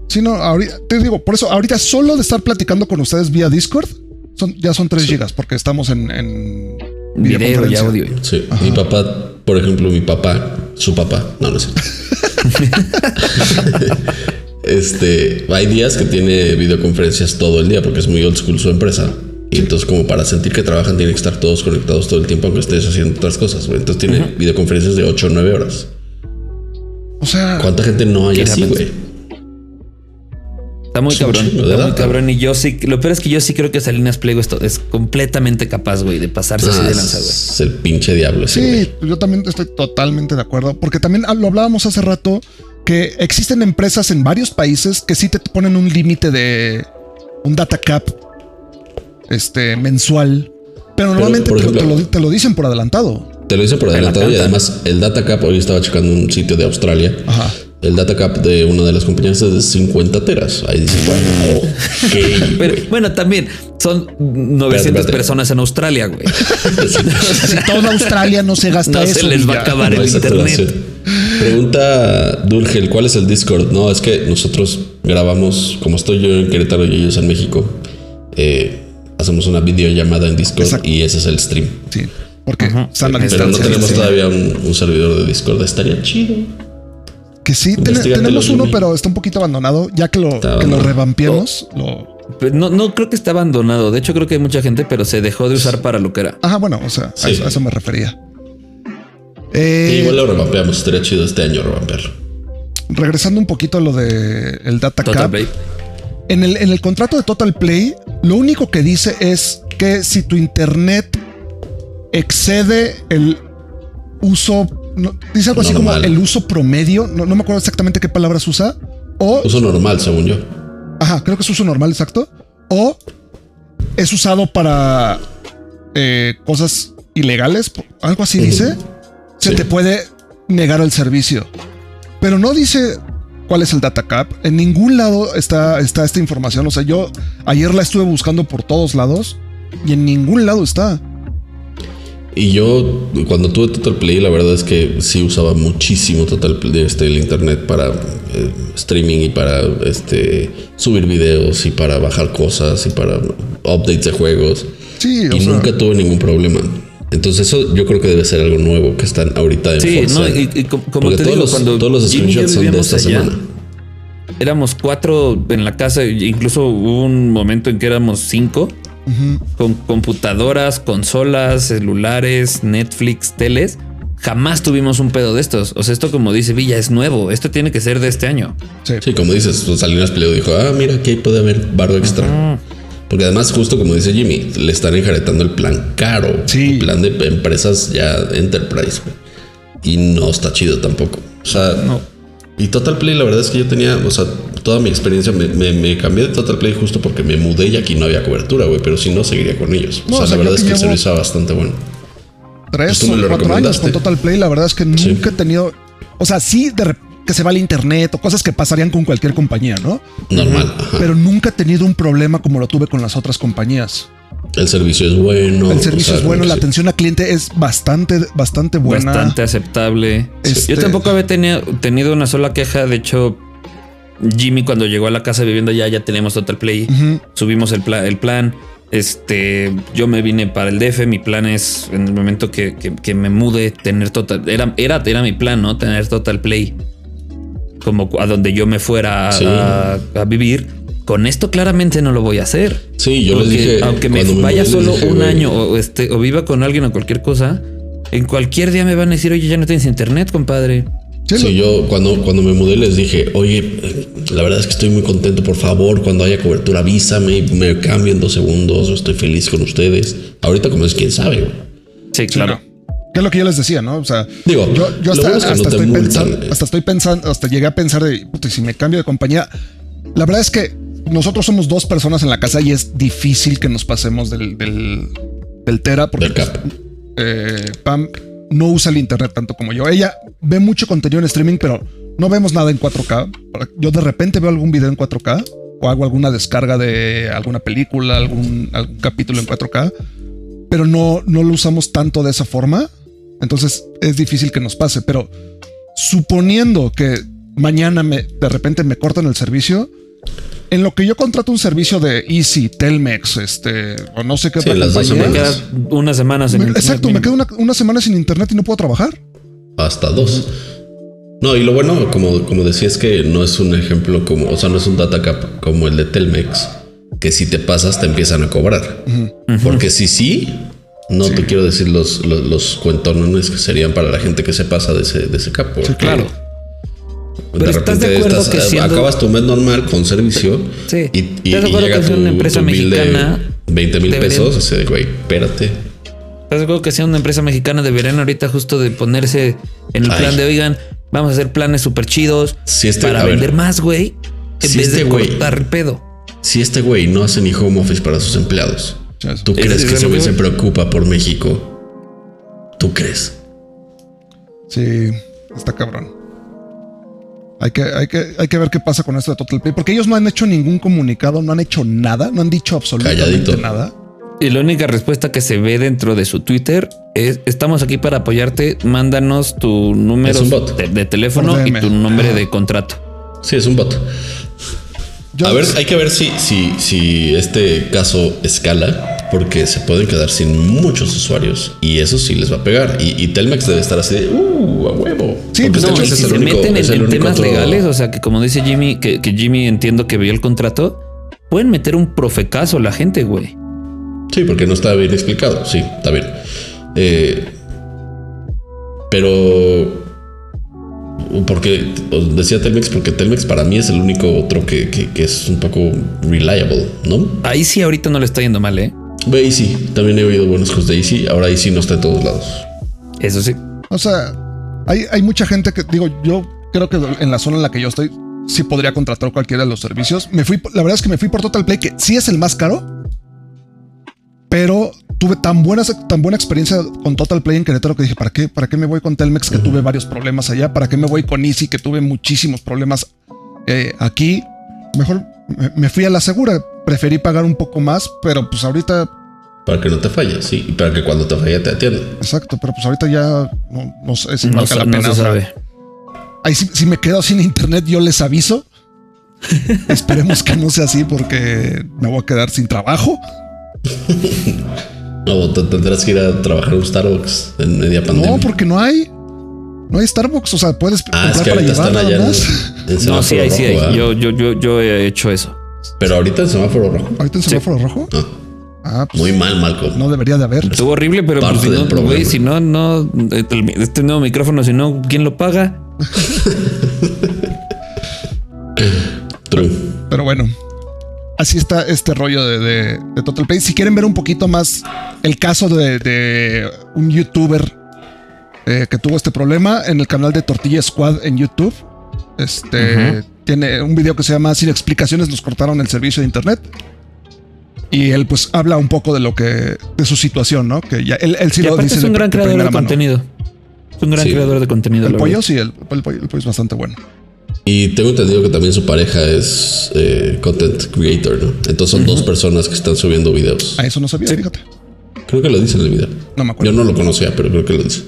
sí, no, ahorita, te digo, por eso, ahorita solo de estar platicando con ustedes vía Discord, son, ya son 3 gigas, porque estamos en, en Video y videoconferencia. audio. Sí. Mi papá, por ejemplo, mi papá, su papá, no, no es cierto. este, hay días que tiene videoconferencias todo el día porque es muy old school su empresa. Y entonces, como para sentir que trabajan, tienen que estar todos conectados todo el tiempo, aunque estés haciendo otras cosas. güey. Entonces, tiene videoconferencias de 8 o 9 horas. O sea, ¿Cuánta gente no hay así, güey? Está muy Es cabrón, está muy cabrón. Y yo sí, lo peor es que yo sí creo que Salinas Pliego esto es completamente capaz, güey, de pasarse así Ah, de lanza, güey. es el pinche diablo ese, güey. Sí, yo también estoy totalmente de acuerdo, porque también lo hablábamos hace rato que existen empresas en varios países que sí te ponen un límite de un data cap este mensual, pero normalmente te, lo- ejemplo- te lo, te lo dicen por adelantado. Te lo hice por la adelantado y además el data cap, hoy estaba checando un sitio de Australia. Ajá. El data cap de una de las compañías es de 50 teras. Ahí dices, bueno. Pero bueno, también son 900 espérate. personas en Australia, güey. Si toda Australia no se gasta No eso. se les va a acabar No el internet. Pregunta Durgel, ¿cuál es el Discord? No, es que nosotros grabamos, como estoy yo en Querétaro y ellos en México, eh, hacemos una videollamada en Discord Exacto. y ese es el stream. Sí, porque están a Pero no tenemos Sí. todavía un, un servidor de Discord. Estaría chido. Que sí, ten- tenemos uno, pero está un poquito abandonado. Ya que lo, Está que lo lo. Pero no, no creo que esté abandonado. De hecho, creo que hay mucha gente, pero se dejó de usar para lo que era. Ajá, bueno, o sea, a, eso, a eso me refería. Sí, Eh, igual lo revampeamos. Estaría chido este año revampearlo. regresando un poquito a lo de el data Total cap. Play. En el, en el contrato de Total Play, lo único que dice es que si tu internet excede el uso, no, dice algo así como el uso promedio, no, no me acuerdo exactamente qué palabras usa, o, Uso normal, según yo. ajá, creo que es uso normal, exacto, o es usado para eh, cosas ilegales, algo así dice, se Sí. te puede negar el servicio. Pero no dice cuál es el data cap. En ningún lado está, está esta información. O sea, yo ayer la estuve buscando por todos lados y en ningún lado está. Y yo, cuando tuve Total Play, la verdad es que sí usaba muchísimo Total Play, este, el internet para eh, streaming y para este, subir videos y para bajar cosas y para updates de juegos. Sí, o y sea, nunca tuve ningún problema. Entonces, eso yo creo que debe ser algo nuevo que están ahorita en Sí, Forza. no, y, y como Porque te todos, digo, los, cuando todos los screenshots son de esta allá, semana. éramos cuatro en la casa, incluso hubo un momento en que éramos cinco, con computadoras, consolas, celulares, Netflix, teles. Jamás tuvimos un pedo de estos. O sea, esto como dice Villa es nuevo. Esto tiene que ser de este año. Sí, como dices, pues, Salinas Pliego dijo, ah, mira, aquí puede haber barro extra. Porque además, justo como dice Jimmy, le están enjaretando el plan caro. Sí. El plan de empresas ya enterprise. Y no está chido tampoco. O sea, No. y Total Play, la verdad es que yo tenía, o sea, toda mi experiencia me, me- me cambié de Total Play justo porque me mudé y aquí no había cobertura, güey. Pero si no, seguiría con ellos. O sea, o sea, la verdad es que el servicio era bastante bueno. Tres Pues tú me o lo cuatro años con Total Play. La verdad es que nunca he tenido. O sea, sí, de rep- que se va al internet o cosas que pasarían con cualquier compañía, ¿no? Normal. ajá. Pero nunca he tenido un problema como lo tuve con las otras compañías. El servicio es bueno. El servicio o sea, es bueno, la atención al cliente es bastante, bastante buena. Bastante aceptable. Este- Yo tampoco había tenido, tenido una sola queja. De hecho, Jimmy cuando llegó a la casa viviendo ya, ya teníamos Total Play. Subimos el, pla- el plan. Este, yo me vine para el DF. Mi plan es en el momento que, que- que me mude, tener total. Era, era, era mi plan, ¿no? Tener Total Play. Como a donde yo me fuera a, Sí. a- a vivir. Con esto claramente no lo voy a hacer. Sí, yo les dije. aunque me vaya solo dije, un güey, año o, este, o viva con alguien o cualquier cosa, en cualquier día me van a decir, oye, ya no tienes internet, compadre. Sí, Sí, yo cuando, cuando me mudé les dije, oye, la verdad es que estoy muy contento, por favor, cuando haya cobertura avísame y me cambio en dos segundos, estoy feliz con ustedes. Ahorita como es, quién sabe, güey. Sí, claro. Que es lo que yo les decía, ¿no? O sea, Digo, yo, hasta, no estoy pensando, hasta estoy pensando, hasta llegué a pensar de, puta, si me cambio de compañía, la verdad es que nosotros somos dos personas en la casa y es difícil que nos pasemos del, del, del Tera porque Del pues, eh, Pam no usa el internet tanto como yo. Ella ve mucho contenido en streaming, pero no vemos nada en 4K. Yo de repente veo algún video en 4K o hago alguna descarga de alguna película, algún, algún capítulo en 4K, pero no, no lo usamos tanto de esa forma. Entonces es difícil que nos pase, pero suponiendo que mañana me, de repente me cortan el servicio, en lo que yo contrato un servicio de Easy, Telmex, este, o no sé qué Sí, otra las dos Me quedas unas semanas internet exacto, me quedo una, una semana sin internet y no puedo trabajar. Hasta dos. No, y lo bueno, como, como decía, es que no es un ejemplo como, o sea, no es un data cap como el de Telmex, que si te pasas te empiezan a cobrar. Porque si sí, no te quiero decir los, los, los cuentones que serían para la gente que se pasa de ese, de ese cap. porque Claro. De Pero ¿estás de repente acuerdo estás- que siendo- acabas tu mes normal con servicio Sí. y, y, ¿Estás de y acuerdo llega que sea tu, una empresa tu bill de mexicana 20 mil pesos, así de güey, espérate. ¿Estás de acuerdo que sea una empresa mexicana? Deberían ahorita justo de ponerse en el Ay. plan de, oigan, vamos a hacer planes súper chidos Si este- para ver, vender más, güey, en si vez este de güey- cortar el pedo. Si este güey no hace ni home office para sus empleados, Eso. ¿tú crees es que ese güey se preocupa por México? ¿Tú crees? Sí, está cabrón. Hay que, hay, que, hay que ver qué pasa con esto de Total Play, porque ellos no han hecho ningún comunicado, no han hecho nada, no han dicho absolutamente Calladito. nada. Y la única respuesta que se ve dentro de su Twitter es estamos aquí para apoyarte, mándanos tu número de, de teléfono y tu nombre Ajá. de contrato. Sí, es un bot. Yo- A ver, hay que ver si, si, si este caso escala, porque se pueden quedar sin muchos usuarios y eso sí les va a pegar. Y, y Telmex debe estar así de, uh, a huevo. Sí, Porque pues, No, hecho, y Telmex si es el se único- meten en, es temas otro- legales, o sea que como dice Jimmy, que, que Jimmy entiendo que vio el contrato, pueden meter un profecazo la gente, güey. Sí, porque no está bien explicado. Sí, está bien. Eh, pero. Porque os decía Telmex, porque Telmex para mí es el único otro que, que- que es un poco reliable, ¿no? Ahí sí ahorita no le está yendo mal, ¿eh? Ve Easy, también he oído buenas cosas de Easy. Ahora Easy no está en todos lados. Eso sí. O sea, hay, hay mucha gente que, digo, yo creo que en la zona en la que yo estoy, sí podría contratar cualquiera de los servicios. Me fui, la verdad es que me fui por Total Play, que sí es el más caro, pero tuve tan buena, tan buena experiencia con Total Play en Querétaro que dije, ¿para qué? ¿Para qué me voy con Telmex que tuve varios problemas allá? ¿Para qué me voy con Easy que tuve muchísimos problemas eh, aquí? Mejor me, fui a la segura. Preferí pagar un poco más, pero pues ahorita, Para que no te falle, sí. Y para que cuando te falle te atiendan. exacto, pero pues ahorita ya no, no sé si No, la no pena. se o sea, sabe. Ahí si, si me quedo sin internet, yo les aviso. Esperemos que no sea así porque me voy a quedar sin trabajo. No, te tendrás que ir a trabajar a un Starbucks en media pandemia. No, porque no hay. No hay Starbucks, o sea, puedes Ah, es que para ahorita llevar están nada allá en, más. en No, sí hay, sí hay. ¿ah? Yo, yo, yo, yo he hecho eso. Pero ahorita en semáforo rojo. Ahorita en semáforo rojo. Ah, Ah, pues muy mal, Malcolm. no debería de haber. Estuvo horrible, pero pues, si no, güey, si no, no, este nuevo micrófono, si no, ¿quién lo paga? True. Pero bueno, así está este rollo de, de- de Total Play. Si quieren ver un poquito más el caso de, de un youtuber eh, que tuvo este problema en el canal de Tortilla Squad en YouTube, este tiene un video que se llama Sin explicaciones nos cortaron el servicio de internet. Y él pues habla un poco de lo que de su situación, ¿no? Que ya él, él sí Y lo dice es un de- gran de creador de mano. contenido. Es un gran Sí. creador de contenido. El pollo verdad. sí, el, el pollo, el pollo es bastante bueno. Y tengo entendido que también su pareja es eh, content creator, ¿no? Entonces son dos personas que están subiendo videos. A eso no sabía, fíjate. Creo que lo dice en el video. No me acuerdo. Yo no lo conocía, pero creo que lo dice.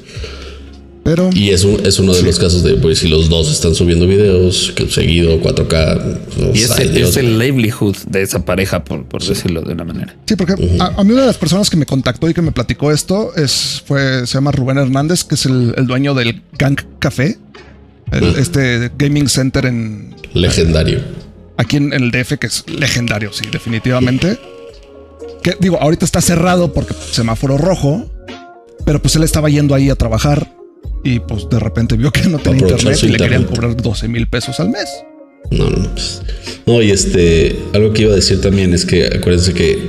Pero Y es, un- es uno de los casos de, pues, si los dos están subiendo videos que seguido, 4K. o Y es, el- Dios. es el livelihood de esa pareja, por, por decirlo de una manera. Sí, porque a, a mí una de las personas que me contactó y que me platicó esto es fue se llama Rubén Hernández, que es el, el dueño del Gang Café, el- este gaming center en Legendario. aquí en, en el DF que es legendario, sí, definitivamente. Que digo, ahorita está cerrado porque semáforo rojo, pero pues él estaba yendo ahí a trabajar y pues de repente vio que no tenía internet y le querían cobrar 12 mil pesos al mes. No, no, pues. No, y este, algo que iba a decir también es que acuérdense que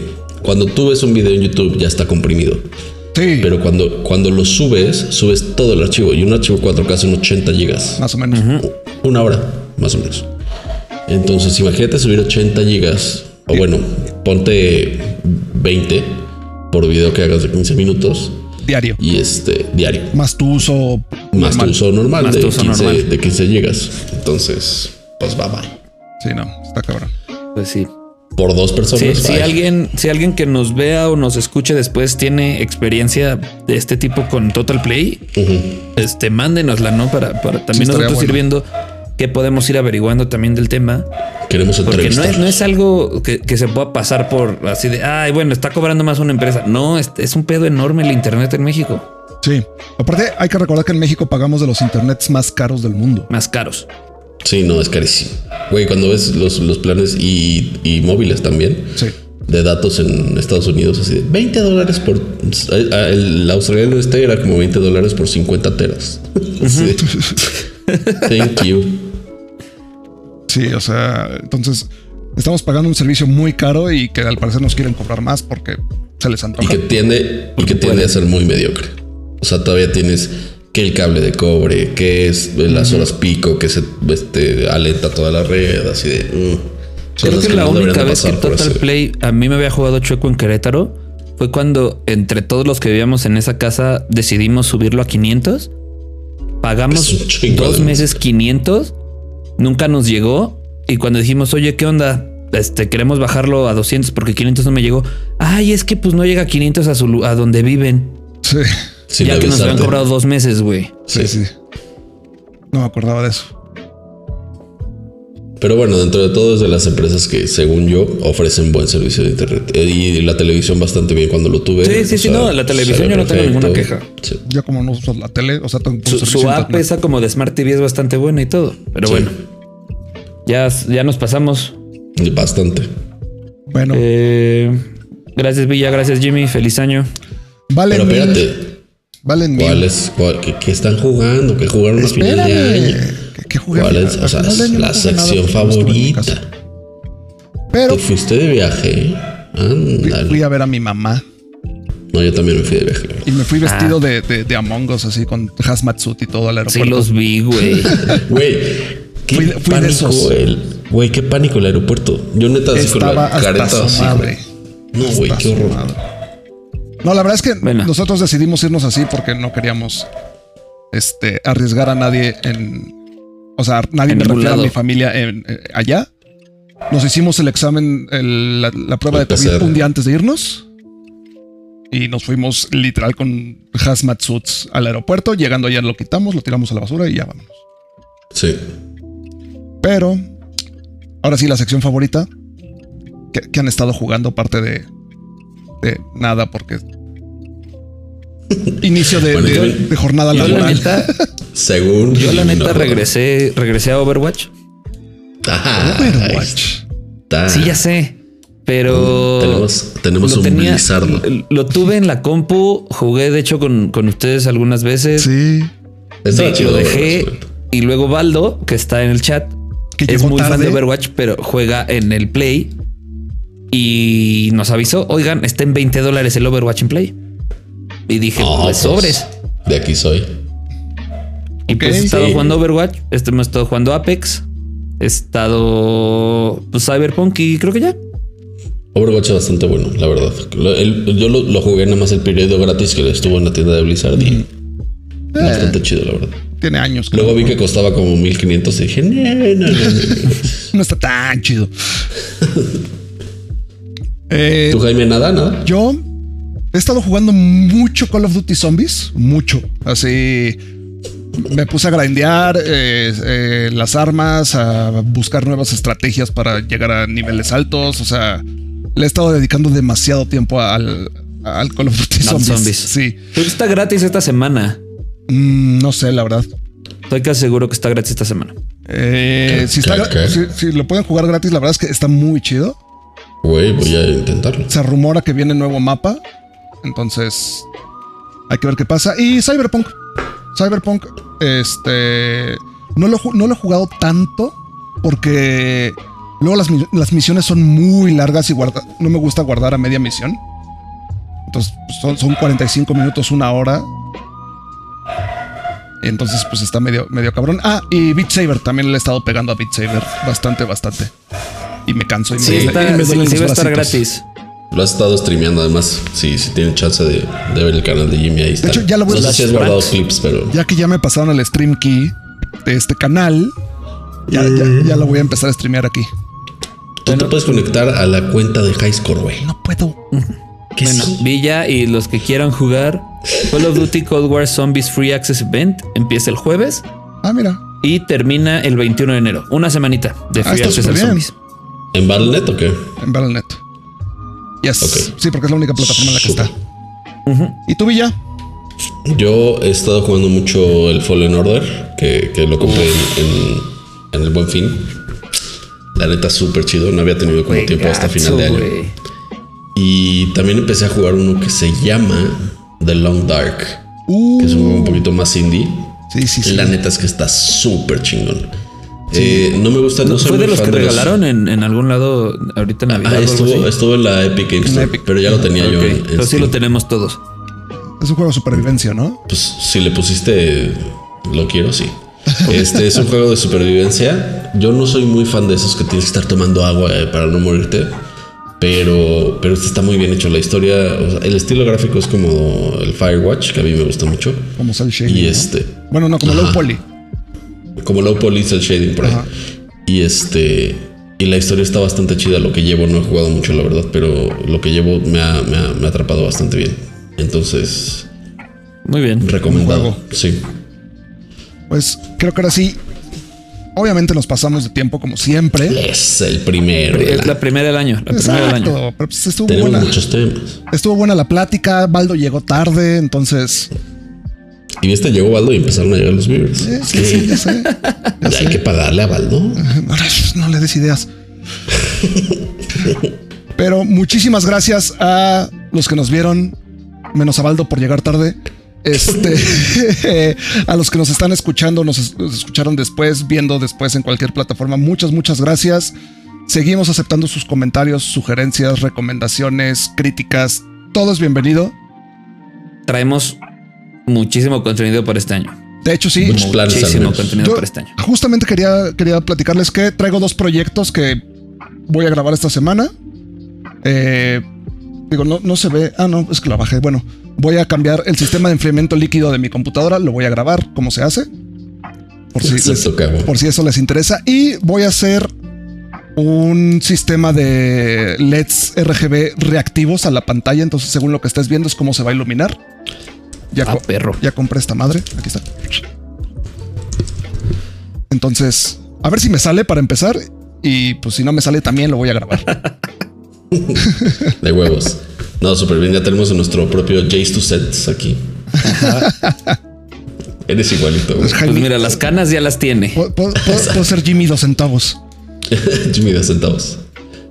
cuando tú ves un video en YouTube ya está comprimido. Sí, Pero cuando, cuando lo subes, subes todo el archivo. Y un archivo 4K son 80 gigas. más o menos. Una hora, más o menos. Entonces, imagínate subir 80 gigas. O bueno, ponte 20 por video que hagas de 15 minutos. Diario. Y este, diario. Más tu uso Más tu normal. uso normal, Más de, tu uso 15, normal. de 15 gigas. Entonces, pues bye bye. Sí, no, está cabrón. Pues sí. Por dos personas. Si, alguien, si alguien que nos vea o nos escuche después tiene experiencia de este tipo con Total Play, este, mándenosla, ¿no? Para, para también estaría nosotros ir bueno. viendo qué podemos ir averiguando también del tema. Queremos Porque no es, no es algo que, que se pueda pasar por así de, ay, bueno, está cobrando más una empresa. No, es, es un pedo enorme el Internet en México. Sí. Aparte, hay que recordar que en México pagamos de los internets más caros del mundo. Más caros. Sí, no, es carísimo. Güey, cuando ves los, los planes y, y móviles también Sí. de datos en Estados Unidos, así de 20 dólares por. El australiano este era como 20 dólares por 50 teras. Sí. Thank you. Sí, o sea, entonces estamos pagando un servicio muy caro y que al parecer nos quieren cobrar más porque se les Y antoja. que tiende, y que tiende a ser muy mediocre. O sea, todavía tienes que el cable de cobre, que es las horas pico, que se este, alenta toda la red, así de. mm, Creo que la no única vez que Total ese- Play a mí me había jugado chueco en Querétaro fue cuando entre todos los que vivíamos en esa casa decidimos subirlo a 500. Pagamos dos meses 500, nunca nos llegó y cuando dijimos, oye, ¿qué onda? Este, queremos bajarlo a 200 porque 500 no me llegó. Ay, es que pues no llega a 500 a, su, lu- a donde viven. Sí, sin ya que nos habían cobrado dos meses, güey. sí, sí. No me acordaba de eso. Pero bueno, dentro de todo es de las empresas que, según yo, ofrecen buen servicio de internet. Eh, Y la televisión bastante bien cuando lo tuve. Sí, sí, sí, sea, no, la televisión yo no tengo ninguna queja. Sí. Ya como no uso la tele, o sea, tengo Su, su app internet. esa como de Smart TV es bastante buena y todo. Pero Sí. bueno, ya, ya nos pasamos. Bastante. Bueno, Eh, gracias Villa, gracias Jimmy, feliz año. valen Pero mil. espérate, Valen mil. ¿cuál es? cuál- qué, qué están jugando? ¿Qué jugaron a final de año? ¿Qué, qué? ¿Cuál es? O sea, de año la sección favorita. Pero ¿Te fuiste de viaje? fui, Ándale. fui a ver a mi mamá No, yo también me fui de viaje. y me fui vestido Ah. de, de, de Among Us, así con hazmat suit y todo al Sí aeropuerto. los vi, güey. Güey, qué Fui de- fui de pánico esos. el... Güey, qué pánico el aeropuerto. Yo neta así con la careta así. madre. No, güey, qué horror. madre. No, la verdad es que Bueno. nosotros decidimos irnos así porque no queríamos este, arriesgar a nadie en. O sea, nadie En me refiero a mi familia en, eh, allá. Nos hicimos el examen, el- la, la prueba El de COVID PCR. un día antes de irnos. Y nos fuimos literal con hazmat suits al aeropuerto. Llegando allá lo quitamos, lo tiramos a la basura y ya vámonos. Sí. Pero ahora sí, la sección favorita que, que han estado jugando, aparte de, de nada, porque inicio de, Bueno, de- yo- de jornada Yo la neta, Según. Yo la neta no. regresé, regresé a Overwatch. Ah, Overwatch. está. Sí, ya sé. Pero Tenemos, tenemos lo tenía- Lo tuve en la compu, jugué de hecho con, con ustedes algunas veces. Sí. Lo dejé Overwatch. y luego Baldo, que está en el chat, Que es muy fan de Overwatch, pero juega en el Play y nos avisó, oigan, está en 20 dólares el Overwatch en Play. Y dije, No, pues pues, sobres. De aquí soy. Y pues Ok. he estado Sí. jugando Overwatch, este hemos estado jugando Apex, he estado pues, Cyberpunk y creo que ya. Overwatch es bastante bueno, la verdad. Lo- el- yo lo, lo jugué nada más el periodo gratis que estuvo en la tienda de Blizzard y bastante chido, la verdad. Tiene años. Luego no vi que costaba como 1500 y dije, no, no, no, no". no está tan chido. Eh, ¿Tú, Jaime, nada, nada? yo he estado jugando mucho Call of Duty Zombies, mucho. Así me puse a grindear eh, eh, las armas, a buscar nuevas estrategias para llegar a niveles altos. O sea, le he estado dedicando demasiado tiempo al, al Call of Duty Zombies. Zombies. Sí, Pero está gratis esta semana. Mm, no sé, la verdad. Estoy casi seguro que está gratis esta semana. Eh, si lo pueden jugar gratis, la verdad es que está muy chido. Güey, voy a intentarlo. Se rumora que viene nuevo mapa. Entonces, hay que ver qué pasa. Y Cyberpunk. Cyberpunk, este. No lo, no lo he jugado tanto porque luego las, las misiones son muy largas y guarda- no me gusta guardar a media misión. Entonces, pues, son, son 45 minutos, una hora. Entonces, pues está medio, medio cabrón. Ah, y Beat Saber también le he estado pegando a Beat Saber bastante, bastante. Y me canso y me, Sí, duele- está, y me sí, duelen sí los va a estar gratis. Lo has estado streameando además. Sí, si tienen chance de, de ver el canal de Jimmy ahí está. hecho, ya lo voy a- No sé si has guardado clips, pero Ya que ya me pasaron el stream key de este canal, ya, ya, ya lo voy a empezar a streamear aquí. tú te puedes conectar a la cuenta de Highscore, güey. No puedo. ¿Qué Bueno, es? Villa y los que quieran jugar Call of Duty Cold War Zombies Free Access Event empieza el jueves Ah, mira. y termina el 21 de enero. Una semanita de Ah, Free Access. Zombies. ¿En Battle.net o qué? En Battle.net. Yes. Sí, porque es la única plataforma en la que está. ¿Y tú, Villa? Yo he estado jugando mucho el Fallen Order, que, que lo compré en, en- en el Buen Fin. La neta, súper chido. No había tenido como tiempo hasta final de año. Y también empecé a jugar uno que se llama The Long Dark, Uh, que es un juego un poquito más indie. sí, sí, sí. La neta es que está súper chingón. Eh, no me gusta, no, soy Fue de los fan que regalaron en, en algún lado ahorita en Navidad. Ah, o algo estuvo, estuvo en la Epic Games Store, Epic. pero ya lo tenía yo. En- en pero sí Steam. lo tenemos todos. Es un juego de supervivencia, ¿no? Pues si le pusiste lo quiero, sí. Este es un juego de supervivencia. Yo no soy muy fan de esos que tienes que estar tomando agua eh, para no morirte. Pero, pero este está muy bien hecho. La historia, o sea, el estilo gráfico es como el Firewatch, que a mí me gusta mucho. Como Cell Shading. Y ¿no? este, Bueno, no, como. Low Poly. Como Low Poly el shading por ahí. Ajá. Y este, y la historia está bastante chida. Lo que llevo no he jugado mucho, la verdad, pero lo que llevo me ha, me ha- me ha atrapado bastante bien. Entonces, Muy bien. recomendado. Sí. Pues creo que ahora sí. Obviamente nos pasamos de tiempo como siempre. Es el primero. Es la- la primera del año. La primera del año. Pero pues estuvo Tenemos buena. muchos temas. Estuvo buena la plática. Baldo llegó tarde, entonces. Y este llegó Baldo y empezaron a llegar los viewers. sí, que sí, ya sé. Ya ya hay que pagarle a Baldo. Ahora, no le des ideas. Pero muchísimas gracias a los que nos vieron, menos a Baldo por llegar tarde. Este, a los que nos están escuchando, nos, es- nos escucharon después, viendo después en cualquier plataforma. Muchas, muchas gracias. Seguimos aceptando sus comentarios, sugerencias, recomendaciones, críticas. Todo es bienvenido. Traemos muchísimo contenido para este año. De hecho, sí. Muchos planes al Muchísimo contenido Yo para este año. justamente quería, quería platicarles que traigo dos proyectos que voy a grabar esta semana. Eh, digo, no, no se ve. Ah, no, es que la bajé. Bueno, voy a cambiar el sistema de enfriamiento líquido de mi computadora. Lo voy a grabar cómo se hace. Por si, les- por si eso les interesa. Y voy a hacer un sistema de LEDs RGB reactivos a la pantalla. Entonces, según lo que estés viendo, es cómo se va a iluminar. Ya, Ah, co- perro. ya compré esta madre. Aquí está. Entonces, a ver si me sale para empezar. Y pues si no me sale, también lo voy a grabar. De huevos. No, súper bien. Ya tenemos nuestro propio Jace to Sets aquí. Eres igualito. güey. Pues Jaime- mira, las canas ya las tiene. Puedo, puedo- puedo- puedo ser Jimmy dos centavos. Jimmy de centavos.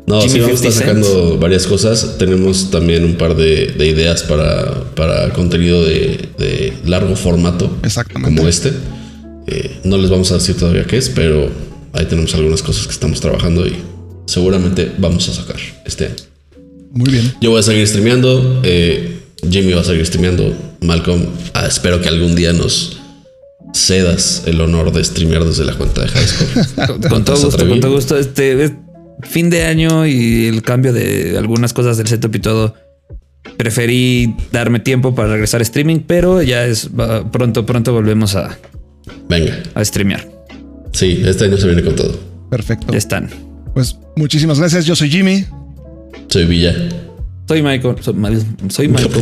No, Jimmy sí, vamos a estar 50 sacando varias cosas. Tenemos también un par de, de ideas para, para contenido de, de largo formato. Exactamente. Como este. Eh, no les vamos a decir todavía qué es, pero ahí tenemos algunas cosas que estamos trabajando y seguramente vamos a sacar este año. Muy bien. Yo voy a seguir streameando. eh, Jimmy va a seguir streameando. Malcolm, ah, espero que algún día nos cedas el honor de streamear desde la cuenta de High Score. Con, con todo ¿Te has gusto, con todo gusto. Este es fin de año y el cambio de algunas cosas del setup y todo. Preferí darme tiempo para regresar a streaming, pero ya es pronto, pronto volvemos a, Venga. a streamear. Sí, este año se viene con todo. Perfecto. Ya están. Pues muchísimas gracias. Yo soy Jimmy. Soy Villa. Soy Michael. Soy Michael.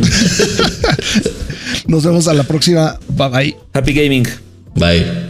Nos vemos a la próxima. Bye bye. Happy Gaming. Bye.